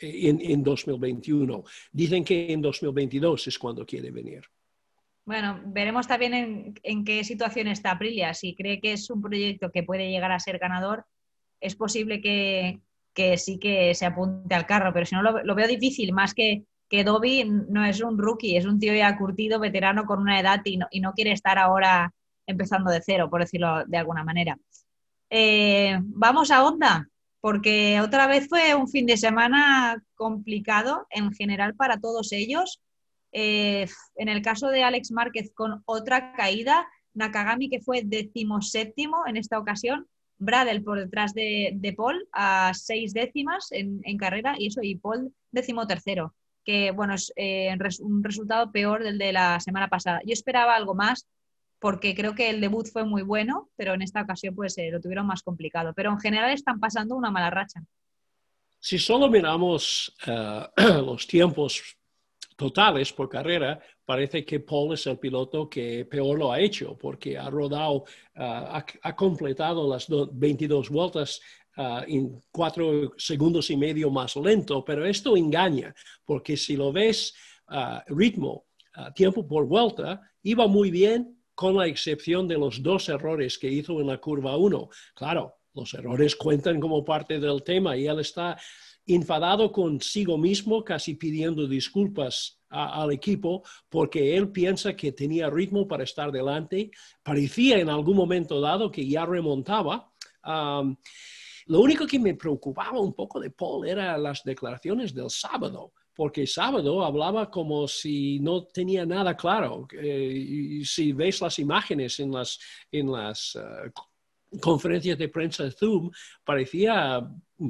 en, en 2021. Dicen que en 2022 es cuando quiere venir. Bueno, veremos también en, qué situación está Aprilia. Si cree que es un proyecto que puede llegar a ser ganador, es posible que, sí que se apunte al carro, pero si no lo, veo difícil, más que que Dobby no es un rookie, es un tío ya curtido, veterano con una edad y no, quiere estar ahora empezando de cero, por decirlo de alguna manera. Eh, vamos a Honda, porque otra vez fue un fin de semana complicado en general para todos ellos. Eh, en el caso de Alex Márquez con otra caída, Nakagami que fue decimoséptimo en esta ocasión, Bradel por detrás de, Paul a seis décimas en, carrera y eso, y Paul decimotercero, que bueno, es eh, un resultado peor del de la semana pasada. Yo esperaba algo más porque creo que el debut fue muy bueno, pero en esta ocasión pues eh, lo tuvieron más complicado. Pero en general están pasando una mala racha. Si solo miramos los tiempos totales por carrera, parece que Paul es el piloto que peor lo ha hecho porque ha rodado, ah, ha, completado las 22 vueltas ah, en cuatro segundos y medio más lento, pero esto engaña porque si lo ves uh, ritmo, tiempo por vuelta, iba muy bien con la excepción de los dos errores que hizo en la curva 1. Claro, los errores cuentan como parte del tema y él está enfadado consigo mismo, casi pidiendo disculpas al equipo porque él piensa que tenía ritmo para estar delante. Parecía en algún momento dado que ya remontaba. lo único que me preocupaba un poco de Paul eran las declaraciones del sábado porque sábado hablaba como si no tenía nada claro. y si ves las imágenes en las, en las eh, conferencias de prensa de Zoom, parecía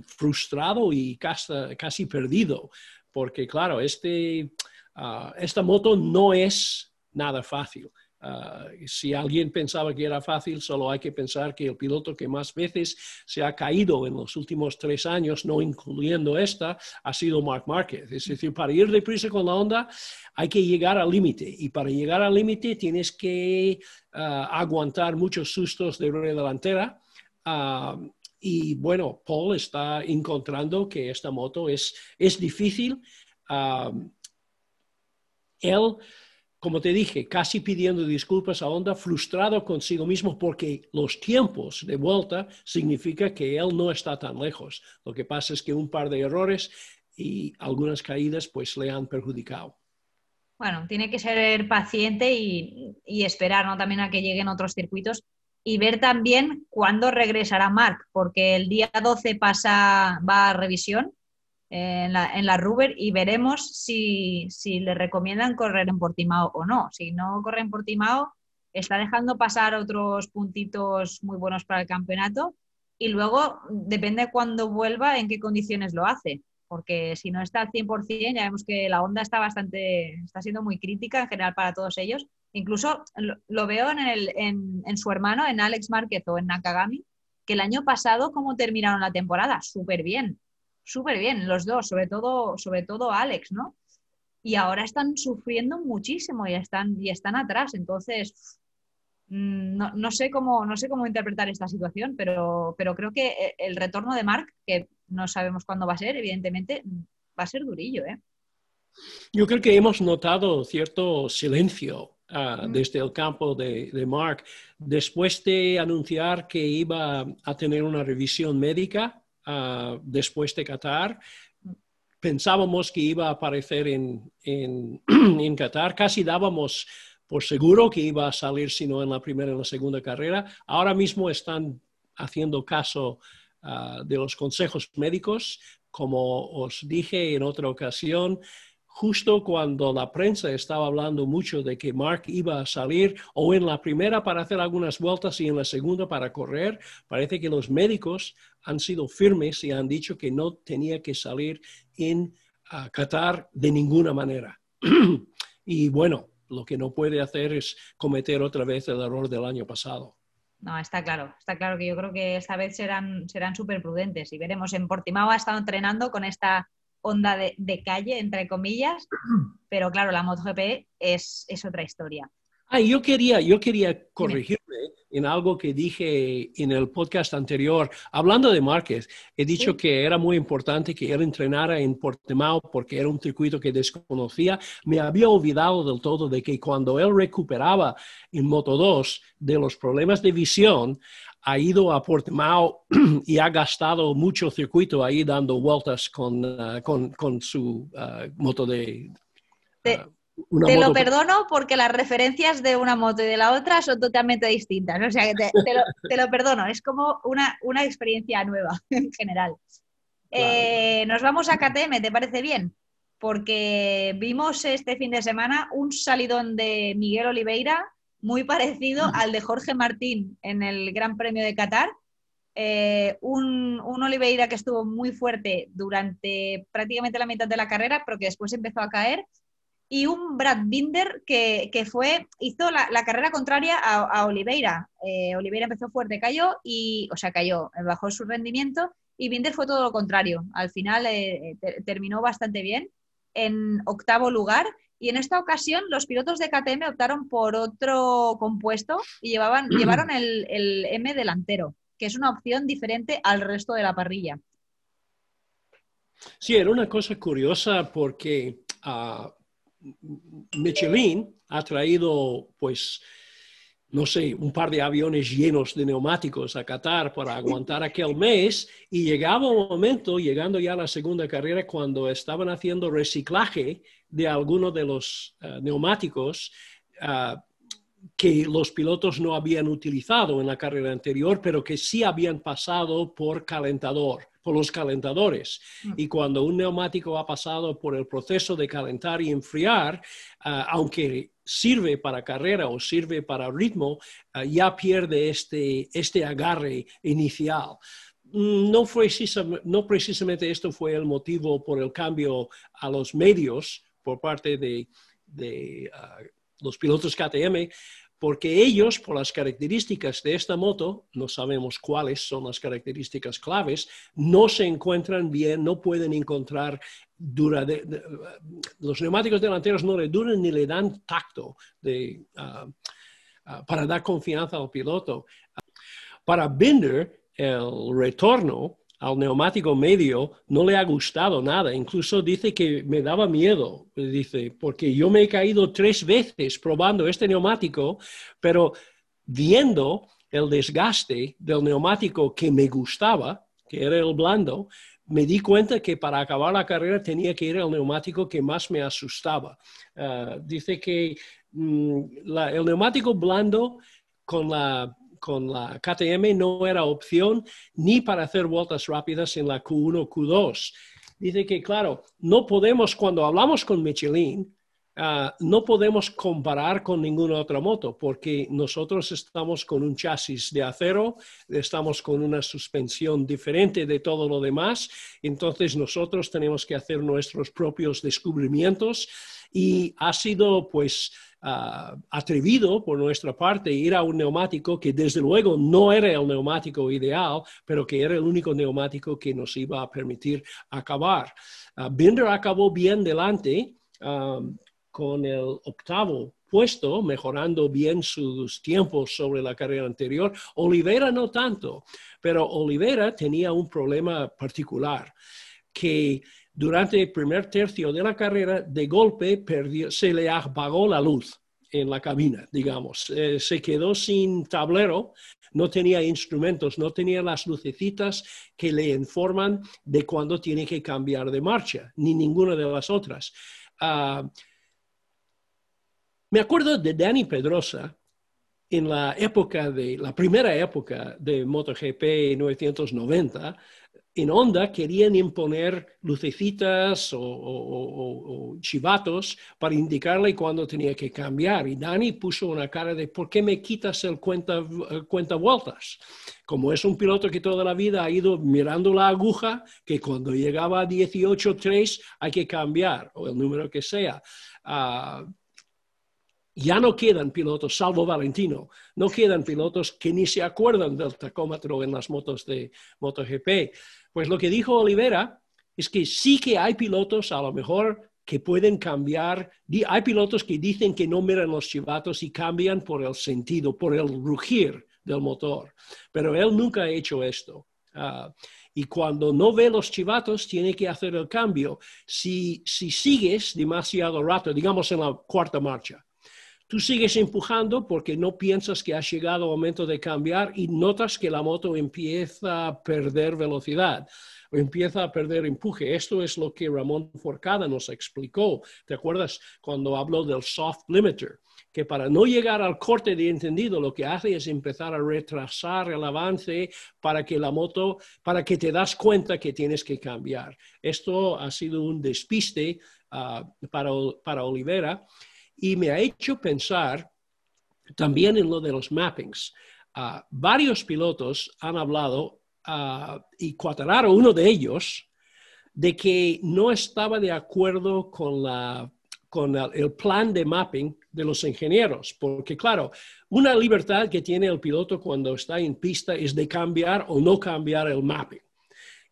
frustrado y casi, casi perdido, porque claro, este, ah, esta moto no es nada fácil. Ah, si alguien pensaba que era fácil, solo hay que pensar que el piloto que más veces se ha caído en los últimos tres años, no incluyendo esta, ha sido Mark Marquez. Es decir, para ir deprisa con la onda hay que llegar al límite y para llegar al límite tienes que ah, aguantar muchos sustos de rueda delantera. Ah, y bueno, Paul está encontrando que esta moto es, es difícil. él como te dije, casi pidiendo disculpas a Honda, frustrado consigo mismo porque los tiempos de vuelta significa que él no está tan lejos. Lo que pasa es que un par de errores y algunas caídas pues le han perjudicado. Bueno, tiene que ser paciente y, esperar ¿no? también a que lleguen otros circuitos y ver también cuándo regresará Mark, porque el día 12 pasa, va a revisión en la, en la Ruber y veremos si, le recomiendan correr en Portimao o no. Si no corre en Portimao, está dejando pasar otros puntitos muy buenos para el campeonato y luego depende cuándo vuelva en qué condiciones lo hace. Porque si no está al 100%, ya vemos que la onda está bastante, está siendo muy crítica en general para todos ellos. Incluso lo, veo en, el, en, en su hermano, en Alex Márquez o en Nakagami, que el año pasado, ¿cómo terminaron la temporada? Súper bien súper bien, los dos, sobre todo, sobre todo Alex, ¿no? Y ahora están sufriendo muchísimo y están, y están atrás. Entonces, mm, no, sé cómo, no sé cómo interpretar esta situación, pero, pero creo que eh, el retorno de Mark, que no sabemos cuándo va a ser, evidentemente, va a ser durillo, ¿eh? Yo creo que hemos notado cierto silencio ah, desde el campo de, de, Mark después de anunciar que iba a tener una revisión médica Ah, después de Qatar. Pensábamos que iba a aparecer en, en, Qatar, casi dábamos por seguro que iba a salir, sino en la primera y la segunda carrera. Ahora mismo están haciendo caso ah, de los consejos médicos. Como os dije en otra ocasión, justo cuando la prensa estaba hablando mucho de que Mark iba a salir o en la primera para hacer algunas vueltas y en la segunda para correr, parece que los médicos han sido firmes y han dicho que no tenía que salir en Qatar de ninguna manera. y bueno, lo que no puede hacer es cometer otra vez el error del año pasado. No, está claro, está claro que yo creo que esta vez serán serán súper prudentes y veremos. En Portimao ha estado entrenando con esta onda de, calle, entre comillas, pero claro, la MotoGP es, es otra historia. Ah, yo quería, yo quería corregirme en algo que dije en el podcast anterior. Hablando de Márquez, he dicho que era muy importante que él entrenara en Portimao porque era un circuito que desconocía. Me había olvidado del todo de que cuando él recuperaba en Moto 2 de los problemas de visión, ha ido a Portimao y ha gastado mucho circuito ahí dando vueltas con, ah, con, su ah, moto de... Te lo perdono porque las referencias de una moto y de la otra son totalmente distintas. O sea, que te, lo, perdono. Es como una, una experiencia nueva en general. Eh, nos vamos a KTM, ¿te parece bien? Porque vimos este fin de semana un salidón de Miguel Oliveira muy parecido al de Jorge Martín en el Gran Premio de Qatar. Eh, un, un, Oliveira que estuvo muy fuerte durante prácticamente la mitad de la carrera, pero que después empezó a caer. Y un Brad Binder que, fue, hizo la, carrera contraria a, Oliveira. Eh, Oliveira empezó fuerte, cayó y, o sea, cayó, bajó su rendimiento y Binder fue todo lo contrario. Al final eh, terminó bastante bien en octavo lugar y en esta ocasión los pilotos de KTM optaron por otro compuesto y llevaban, llevaron el, M delantero, que es una opción diferente al resto de la parrilla. Sí, era una cosa curiosa porque uh, Michelin ha traído pues no sé, un par de aviones llenos de neumáticos a Qatar para aguantar aquel mes y llegaba un momento, llegando ya a la segunda carrera, cuando estaban haciendo reciclaje de algunos de los eh, neumáticos uh, que los pilotos no habían utilizado en la carrera anterior, pero que sí habían pasado por calentador por los calentadores. Mm. Y cuando un neumático ha pasado por el proceso de calentar y enfriar, ah, aunque sirve para carrera o sirve para ritmo, ah, ya pierde este, este agarre inicial. Mm, no, no precisamente esto fue el motivo por el cambio a los medios por parte de, ah, los pilotos KTM, porque ellos, por las características de esta moto, no sabemos cuáles son las características claves, no se encuentran bien, no pueden encontrar dura los neumáticos delanteros no le duran ni le dan tacto ah, ah, para dar confianza al piloto. Para Binder, el retorno al neumático medio no le ha gustado nada. Incluso dice que me daba miedo, dice, porque yo me he caído tres veces probando este neumático, pero viendo el desgaste del neumático que me gustaba, que era el blando, me di cuenta que para acabar la carrera tenía que ir al neumático que más me asustaba. Ah, dice que mm, el neumático blando con la con la KTM no era opción ni para hacer vueltas rápidas en la Q1, Q2. Dice que, claro, no podemos, cuando hablamos con Michelin, ah, no podemos comparar con ninguna otra moto porque nosotros estamos con un chasis de acero, estamos con una suspensión diferente de todo lo demás, entonces nosotros tenemos que hacer nuestros propios descubrimientos y ha sido pues Ah, atrevido por nuestra parte ir a un neumático que desde luego no era el neumático ideal, pero que era el único neumático que nos iba a permitir acabar. Uh, Binder acabó bien delante con el octavo puesto, mejorando bien sus tiempos sobre la carrera anterior. Oliveira no tanto, pero Oliveira tenía un problema particular que durante el primer tercio de la carrera, de golpe se le apagó la luz en la cabina, digamos. Eh, se quedó sin tablero, no tenía instrumentos, no tenía las lucecitas que le informan de cuándo tiene que cambiar de marcha, ni ninguna de las otras. Ah, me acuerdo de Danny Pedrosa en la época de, la primera época de MotoGP 990, en Honda querían imponer lucecitas o, chivatos para indicarle cuándo tenía que cambiar. Y Dani puso una cara de, ¿por qué me quitas el cuenta, cuenta vueltas? Como es un piloto que toda la vida ha ido mirando la aguja, que cuando llegaba a 18.3 hay que cambiar, o el número que sea. Ah, ya no quedan pilotos, salvo Valentino, no quedan pilotos que ni se acuerdan del tacómetro en las motos de MotoGP. Pues lo que dijo Olivera es que sí que hay pilotos a lo mejor que pueden cambiar, hay pilotos que dicen que no miran los chivatos y cambian por el sentido, por el rugir del motor, pero él nunca ha hecho esto. Ah, y cuando no ve los chivatos, tiene que hacer el cambio. Si, si sigues demasiado rato, digamos en la cuarta marcha, Tú sigues empujando porque no piensas que ha llegado el momento de cambiar y notas que la moto empieza a perder velocidad empieza a perder empuje. Esto es lo que Ramón Forcada nos explicó. ¿Te acuerdas cuando habló del soft limiter? que para no llegar al corte de entendido lo que hace es empezar a retrasar el avance para que la moto, para que te das cuenta que tienes que cambiar. Esto ha sido un despiste ah, para, para Olivera y me ha hecho pensar también en lo de los mappings. Ah, varios pilotos han hablado, uh, y Cuatararo, uno de ellos, de que no estaba de acuerdo con, la, con el, plan de mapping de los ingenieros, porque claro, una libertad que tiene el piloto cuando está en pista es de cambiar o no cambiar el mapping.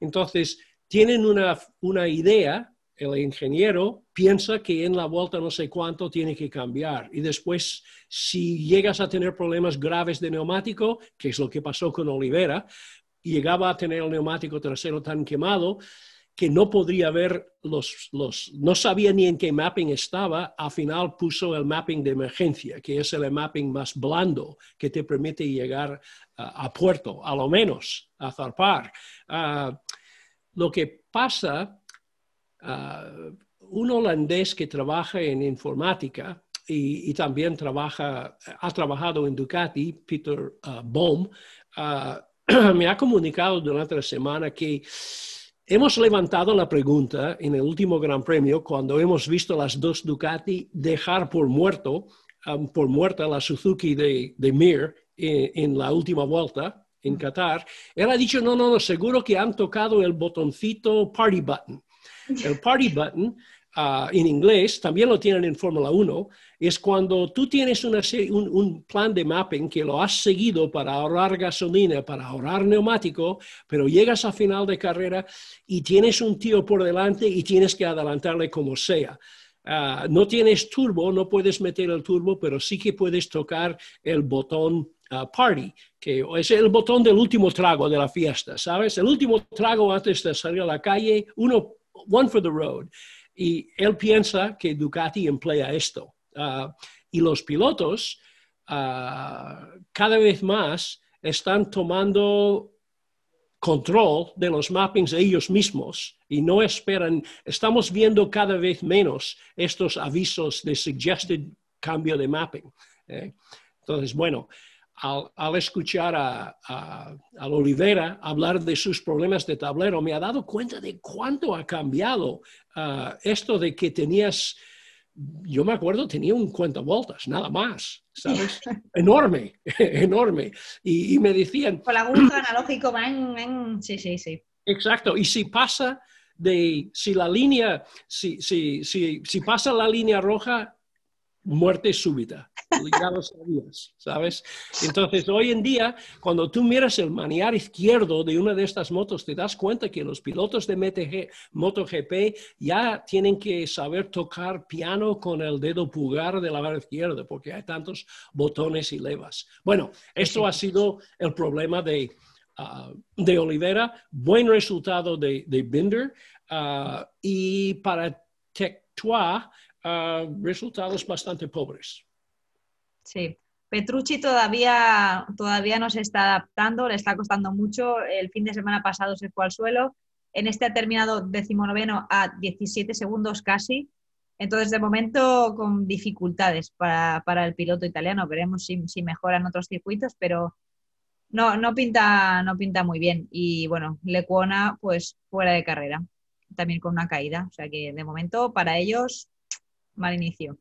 Entonces, tienen una, una idea el ingeniero piensa que en la vuelta no sé cuánto tiene que cambiar. Y después, si llegas a tener problemas graves de neumático, que es lo que pasó con Olivera, llegaba a tener el neumático trasero tan quemado, que no podría ver los, los, no sabía ni en qué mapping estaba, al final puso el mapping de emergencia, que es el mapping más blando que te permite llegar a puerto, a lo menos, a zarpar. Ah, lo que pasa, ah, un holandés que trabaja en informática y, también trabaja, ha trabajado en Ducati, Peter uh, Bohm, me ha comunicado durante la semana que hemos levantado la pregunta en el último Gran Premio cuando hemos visto las dos Ducati dejar por muerto, um, por muerta la Suzuki de, de Mir en, la última vuelta en Qatar. Él ha dicho, no, no, no, seguro que han tocado el botoncito party button. El party button uh, en inglés, también lo tienen en Fórmula 1, es cuando tú tienes una, un, un, plan de mapping que lo has seguido para ahorrar gasolina, para ahorrar neumático, pero llegas a final de carrera y tienes un tío por delante y tienes que adelantarle como sea. Uh, no tienes turbo, no puedes meter el turbo, pero sí que puedes tocar el botón uh, party, que es el botón del último trago de la fiesta, ¿sabes? El último trago antes de salir a la calle, uno, one for the road. Y él piensa que Ducati emplea esto. Ah, y los pilotos ah, cada vez más están tomando control de los mappings ellos mismos y no esperan, estamos viendo cada vez menos estos avisos de suggested cambio de mapping. ¿eh? Entonces, bueno, al, escuchar a, a, Olivera hablar de sus problemas de tablero, me ha dado cuenta de cuánto ha cambiado ah, esto de que tenías yo me acuerdo, tenía un vueltas, nada más, ¿sabes? enorme, enorme. Y, me decían... Con la aguja analógico van, Sí, sí, sí. Exacto. Y si pasa de, si la línea, si, si, si, si pasa la línea roja, muerte súbita. Ya lo sabías, ¿sabes? Entonces, hoy en día, cuando tú miras el maniar izquierdo de una de estas motos, te das cuenta que los pilotos de MTG, MotoGP ya tienen que saber tocar piano con el dedo pulgar de la mano izquierda, porque hay tantos botones y levas. Bueno, esto ha sido el problema de, uh, de Olivera. Buen resultado de, de Binder. Uh, y para Tectois, resultados bastante pobres. Sí, Petrucci todavía, todavía no se está adaptando, le está costando mucho. El fin de semana pasado se fue al suelo. En este ha terminado decimonoveno a 17 segundos casi. Entonces, de momento, con dificultades para, el piloto italiano. Veremos si, si mejoran otros circuitos, pero no, no, pinta, no pinta muy bien. Y bueno, Lecuona, pues fuera de carrera, también con una caída. O sea que de momento, para ellos, mal inicio.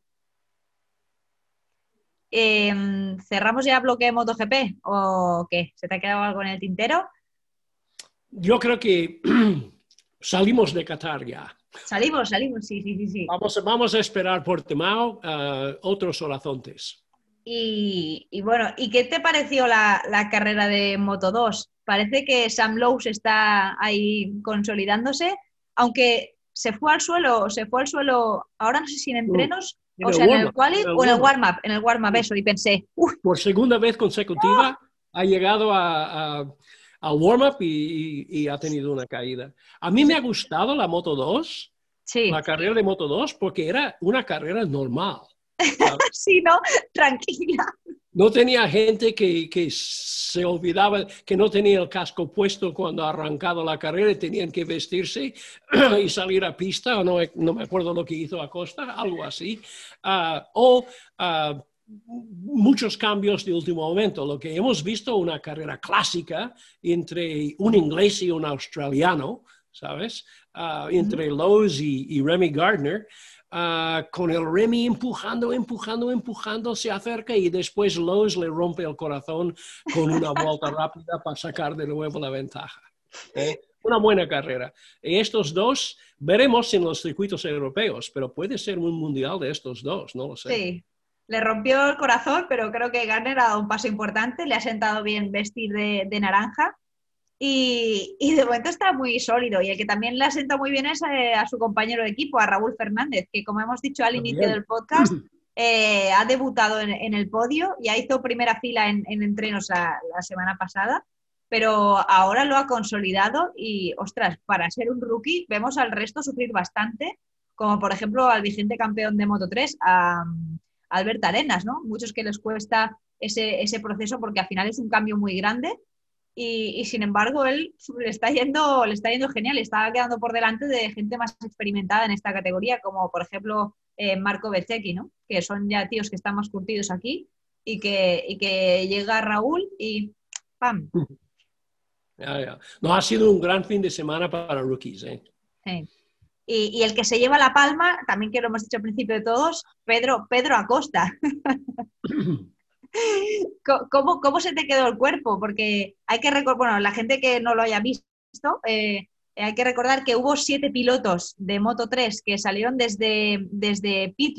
Em, ¿Cerramos ya bloque MotoGP o qué? ¿Se te ha quedado algo en el tintero? Yo creo que salimos de Qatar ya. Salimos, salimos, sí, sí, sí. Vamos, vamos a esperar por Temao uh, otros horizontes. Y, bueno, ¿y qué te pareció la, carrera de Moto 2? Parece que Sam Lowe está ahí consolidándose, aunque se fue al suelo, se fue al suelo, ahora no sé si en entrenos, o sea, en el quali o en el warm-up, en el warm-up eso, y pensé, Por segunda vez consecutiva ha llegado a, al warm-up y, ha tenido una caída. A mí me ha gustado la Moto 2, sí. la carrera de Moto 2, porque era una carrera normal. sí, ¿no? Tranquila. No tenía gente que, que, se olvidaba que no tenía el casco puesto cuando arrancado la carrera y tenían que vestirse y salir a pista, o no, no me acuerdo lo que hizo Acosta, algo así. Ah, o ah, muchos cambios de último momento. Lo que hemos visto, una carrera clásica entre un inglés y un australiano, ¿sabes? Ah, entre Lowe's y, y Remy Gardner. Ah, con el Remy empujando, empujando, empujando, se acerca y después Lowe's le rompe el corazón con una vuelta rápida para sacar de nuevo la ventaja. ¿eh? Una buena carrera. Estos dos veremos en los circuitos europeos, pero puede ser un mundial de estos dos, no lo sé. Sí, le rompió el corazón, pero creo que Garner ha dado un paso importante, le ha sentado bien vestir de naranja y, de momento está muy sólido. Y el que también le asenta muy bien es eh, a, su compañero de equipo, a Raúl Fernández, que como hemos dicho al inicio del podcast, eh, ha debutado en, el podio, ya hizo primera fila en, entrenos la, semana pasada. pero ahora lo ha consolidado y, ostras, para ser un rookie vemos al resto sufrir bastante, como por ejemplo al vigente campeón de Moto 3, a, Albert Arenas, ¿no? Muchos que les cuesta ese, ese, proceso porque al final es un cambio muy grande y, sin embargo él le está, yendo, le está yendo genial, está quedando por delante de gente más experimentada en esta categoría, como por ejemplo eh, Marco Bezzecchi, ¿no? Que son ya tíos que están más curtidos aquí y que, y que llega Raúl y ¡pam! No, ha sido un gran fin de semana para rookies. ¿eh? Y, el que se lleva la palma, también que lo hemos dicho al principio de todos, Pedro, Pedro Acosta. ¿Cómo, ¿Cómo, se te quedó el cuerpo? Porque hay que recordar, bueno, la gente que no lo haya visto, eh, hay que recordar que hubo siete pilotos de Moto 3 que salieron desde, desde pit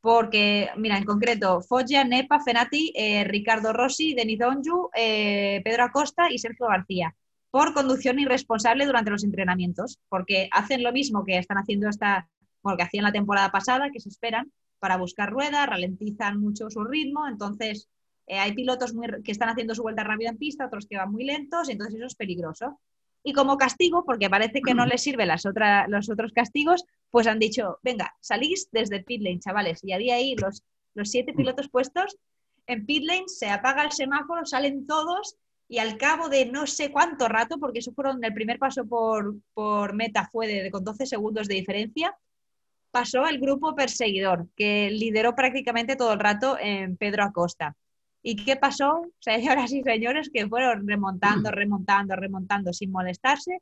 porque, mira, en concreto, Foggia, Nepa, Fenati, eh, Ricardo Rossi, Denis Onju, eh, Pedro Acosta y Sergio García, por conducción irresponsable durante los entrenamientos, porque hacen lo mismo que están haciendo esta, bueno, que hacían la temporada pasada, que se esperan para buscar ruedas, ralentizan mucho su ritmo, entonces eh, hay pilotos que están haciendo su vuelta rápida en pista, otros que van muy lentos, entonces eso es peligroso. Y como castigo, porque parece que no les sirven las los otros castigos, pues han dicho, venga, salís desde pit lane, chavales. Y había ahí los, los siete pilotos puestos en pit lane, se apaga el semáforo, salen todos y al cabo de no sé cuánto rato, porque eso fueron, el primer paso por, por meta fue de, con 12 segundos de diferencia, pasó el grupo perseguidor, que lideró prácticamente todo el rato en Pedro Acosta. ¿Y qué pasó? Señoras y señores, que fueron remontando, remontando, remontando sin molestarse.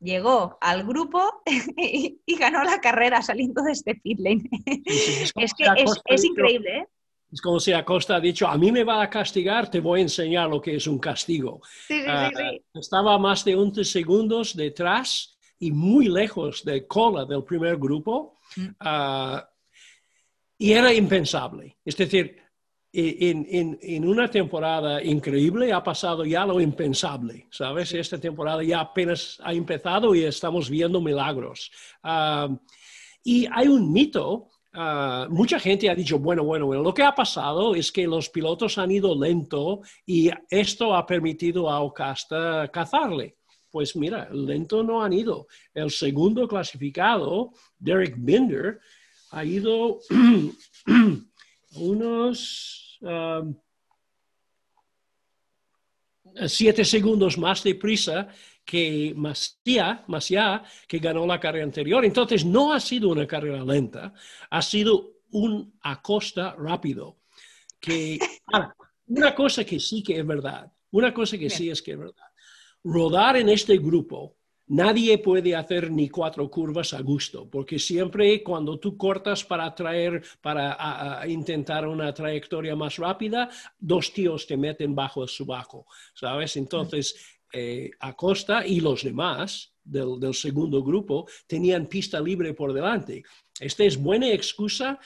Llegó al grupo y, ganó la carrera saliendo de este pit lane. es, que es, increíble, ¿eh? Es como si Acosta ha dicho, a mí me va a castigar, te voy a enseñar lo que es un castigo. Sí, sí, ah, estaba más de 11 segundos detrás y muy lejos de cola del primer grupo. Ah, y era impensable. Es decir, en, una temporada increíble ha pasado ya lo impensable, ¿sabes? Esta temporada ya apenas ha empezado y estamos viendo milagros. Ah, y hay un mito, ah, mucha gente ha dicho, bueno, bueno, bueno, lo que ha pasado es que los pilotos han ido lento y esto ha permitido a Ocasta cazarle. Pues mira, lento no han ido. El segundo clasificado, Derek Binder, ha ido unos um, siete segundos más de prisa que Masia, que ganó la carrera anterior. Entonces, no ha sido una carrera lenta, ha sido un acosta rápido. Que, una cosa que sí que es verdad, una cosa que sí es que es verdad. Rodar en este grupo Nadie puede hacer ni cuatro curvas a gusto, porque siempre cuando tú cortas para traer, para intentar una trayectoria más rápida, dos tíos te meten bajo el subaco, ¿sabes? Entonces, eh, Acosta y los demás del, del, segundo grupo tenían pista libre por delante. Esta es buena excusa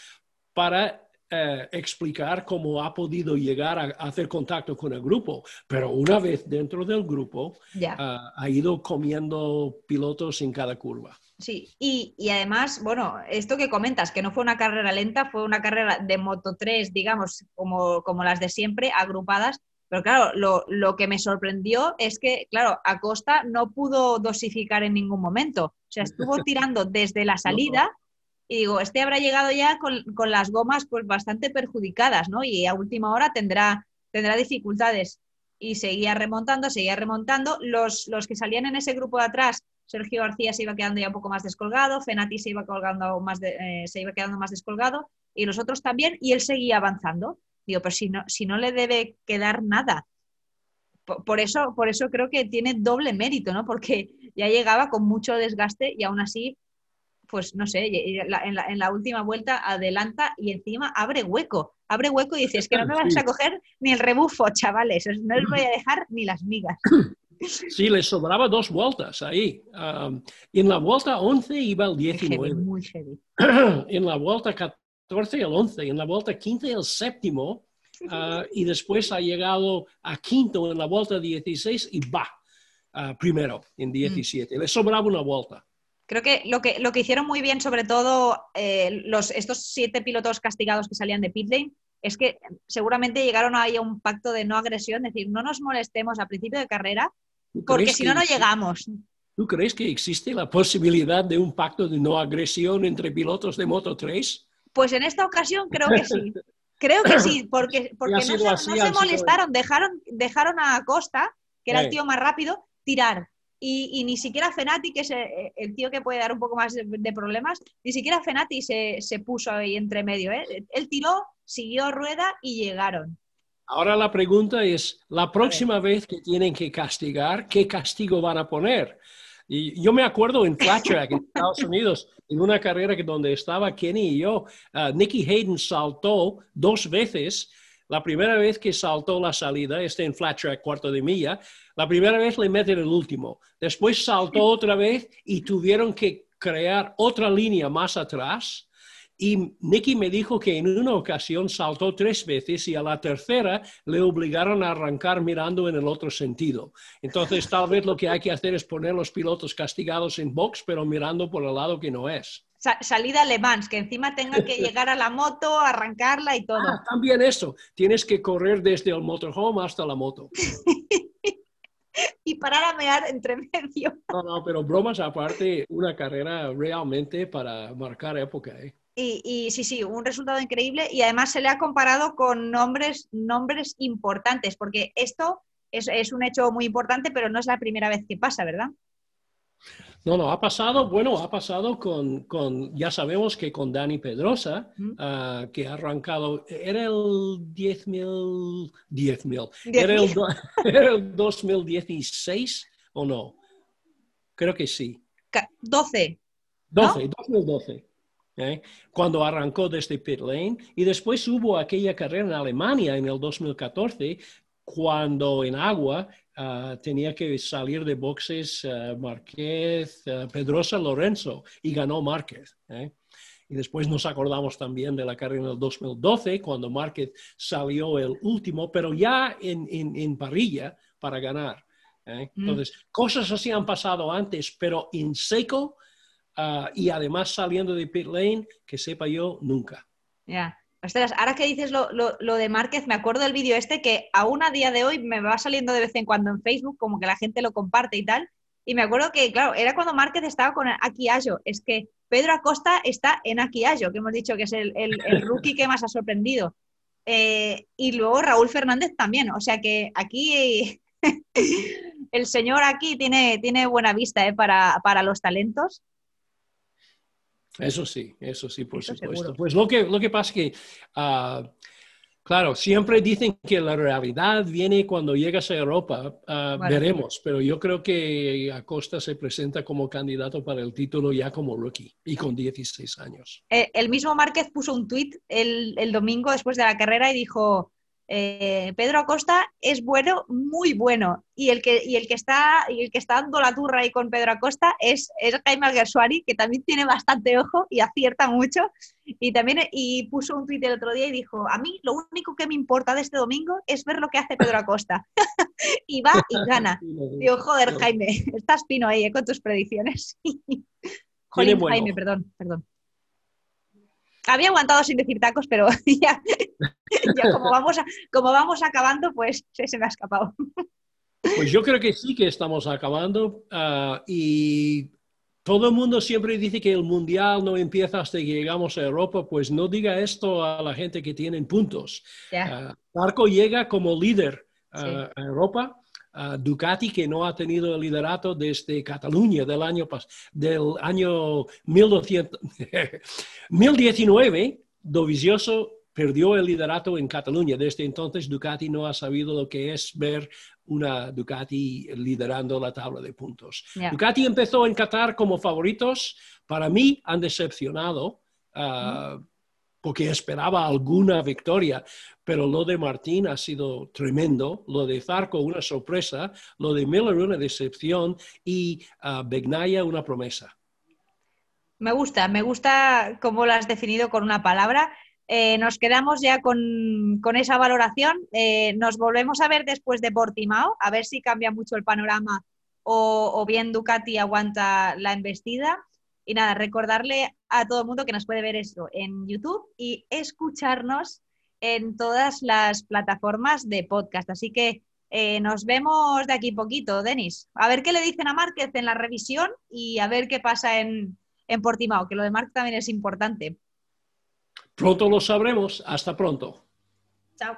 para eh, explicar cómo ha podido llegar a, hacer contacto con el grupo, pero una vez dentro del grupo ah, ha ido comiendo pilotos en cada curva. Sí, y, además, bueno, esto que comentas, que no fue una carrera lenta, fue una carrera de Moto 3, digamos, como, como las de siempre, agrupadas, pero claro, lo, lo, que me sorprendió es que, claro, Acosta no pudo dosificar en ningún momento. O sea, estuvo tirando desde la salida y digo, este habrá llegado ya con, las gomas pues bastante perjudicadas, ¿no? Y a última hora tendrá, tendrá dificultades. Y seguía remontando, seguía remontando. Los, los que salían en ese grupo de atrás, Sergio García se iba quedando ya un poco más descolgado, Fenati se iba, colgando más eh, se iba quedando más descolgado, y los otros también, y él seguía avanzando. Digo, pero si no, si no le debe quedar nada. Por, eso, por eso creo que tiene doble mérito, ¿no? Porque ya llegaba con mucho desgaste y aún así pues no sé, en la, última vuelta adelanta y encima abre hueco, abre hueco y dice, es que no me vas a coger ni el rebufo, chavales, no les voy a dejar ni las migas. Sí, les sobraba dos vueltas ahí. en la vuelta 11 iba el 19. Muy heavy, en la vuelta 14 el 11, en la vuelta 15 el séptimo, ah, y después ha llegado a quinto en la vuelta 16 y va ah, primero en 17. Mm. Le sobraba una vuelta. Creo que lo que, hicieron muy bien, sobre todo eh, los, estos siete pilotos castigados que salían de pit lane, es que seguramente llegaron ahí a un pacto de no agresión, es decir, no nos molestemos a principio de carrera, porque si no, no llegamos. ¿Tú crees que existe la posibilidad de un pacto de no agresión entre pilotos de Moto 3? Pues en esta ocasión creo que sí. Creo que sí, porque, porque no, se, molestaron, dejaron, dejaron a Costa, que era el tío más rápido, tirar. Y, ni siquiera Fenati, que es el, tío que puede dar un poco más de, problemas, ni siquiera Fenati se, puso ahí entre medio. ¿eh? Él tiró, siguió rueda y llegaron. Ahora la pregunta es, la próxima vez que tienen que castigar, ¿qué castigo van a poner? Y yo me acuerdo en Flat Track, en Estados Unidos, en una carrera que donde estaba Kenny y yo, uh, Nicky Hayden saltó dos veces. La primera vez que saltó la salida, este en Flat Track, cuarto de milla, la primera vez le meten el último. Después saltó otra vez y tuvieron que crear otra línea más atrás y Nicky me dijo que en una ocasión saltó tres veces y a la tercera le obligaron a arrancar mirando en el otro sentido. Entonces, tal vez lo que hay que hacer es poner los pilotos castigados en box, pero mirando por el lado que no es. Salida alemán, que encima tenga que llegar a la moto, arrancarla y todo. Ah, también eso, tienes que correr desde el motorhome hasta la moto. y parar a mear entre medio. No, no, pero bromas aparte, una carrera realmente para marcar época. ¿eh? Y, sí, sí, un resultado increíble y además se le ha comparado con nombres, nombres importantes, porque esto es, un hecho muy importante, pero no es la primera vez que pasa, ¿verdad? No, no, ha pasado, bueno, ha pasado con, ya sabemos que con Dani Pedrosa, ah, que ha arrancado, era el 10.000, 10.000, era, el, era el 2016 o no? Creo que sí. 12. 12, 2012. ¿eh? cuando arrancó desde pit lane y después hubo aquella carrera en Alemania en el 2014 cuando en agua ah, tenía que salir de boxes uh, Márquez, ah, Pedrosa Lorenzo y ganó Márquez. ¿eh? Y después nos acordamos también de la carrera en el 2012, cuando Márquez salió el último, pero ya en, en, parrilla para ganar. ¿eh? Mm. Entonces, cosas así han pasado antes, pero en seco Ah, y además saliendo de pit lane, que sepa yo, nunca. Ya. Ahora que dices lo, de Márquez, me acuerdo del vídeo este que aún a día de hoy me va saliendo de vez en cuando en Facebook, como que la gente lo comparte y tal. Y me acuerdo que, claro, era cuando Márquez estaba con Ayo. Es que Pedro Acosta está en Ayo, que hemos dicho que es el, rookie que más ha sorprendido. Eh, y luego Raúl Fernández también. O sea que aquí el señor aquí tiene, tiene buena vista eh, para, para los talentos. Eso sí, eso sí, por supuesto. Pues lo que, lo que pasa es que, ah, claro, siempre dicen que la realidad viene cuando llegas a Europa, ah, veremos, pero yo creo que Acosta se presenta como candidato para el título ya como rookie y con 16 años. Eh, el mismo Márquez puso un tuit el, el domingo después de la carrera y dijo, eh, Pedro Acosta es bueno, muy bueno. Y el que, y el que, está, y el que está dando la turra ahí con Pedro Acosta es, es Jaime Alguersuari, que también tiene bastante ojo y acierta mucho. Y también y puso un tuit el otro día y dijo, a mí lo único que me importa de este domingo es ver lo que hace Pedro Acosta. y va y gana. Digo, joder, Jaime, estás pino ahí eh, con tus predicciones. Jolín, Jaime, perdón, perdón. Había aguantado sin decir tacos, pero ya, como, vamos como vamos acabando, pues se, me ha escapado. Pues yo creo que sí que estamos acabando ah, y todo el mundo siempre dice que el mundial no empieza hasta que llegamos a Europa, pues no diga esto a la gente que tienen puntos. Yeah. Marco llega como líder a Europa Ducati, que no ha tenido el liderato desde Cataluña del año, del año 1019, Dovizioso perdió el liderato en Cataluña. Desde entonces Ducati no ha sabido lo que es ver una Ducati liderando la tabla de puntos. Ducati empezó en Qatar como favoritos. Para mí han decepcionado. Ah, porque esperaba alguna victoria, pero lo de Martín ha sido tremendo, lo de Zarco una sorpresa, lo de Miller una decepción y uh, Begnaya una promesa. Me gusta, me gusta cómo lo has definido con una palabra. Eh, nos quedamos ya con, esa valoración. Eh, nos volvemos a ver después de Portimao, a ver si cambia mucho el panorama o, o bien Ducati aguanta la embestida. Y nada, recordarle a todo el mundo que nos puede ver esto en YouTube y escucharnos en todas las plataformas de podcast. Así que eh, nos vemos de aquí poquito, Denis. A ver qué le dicen a Márquez en la revisión y a ver qué pasa en, en Portimao, que lo de Márquez también es importante. Pronto lo sabremos. Hasta pronto. Chao.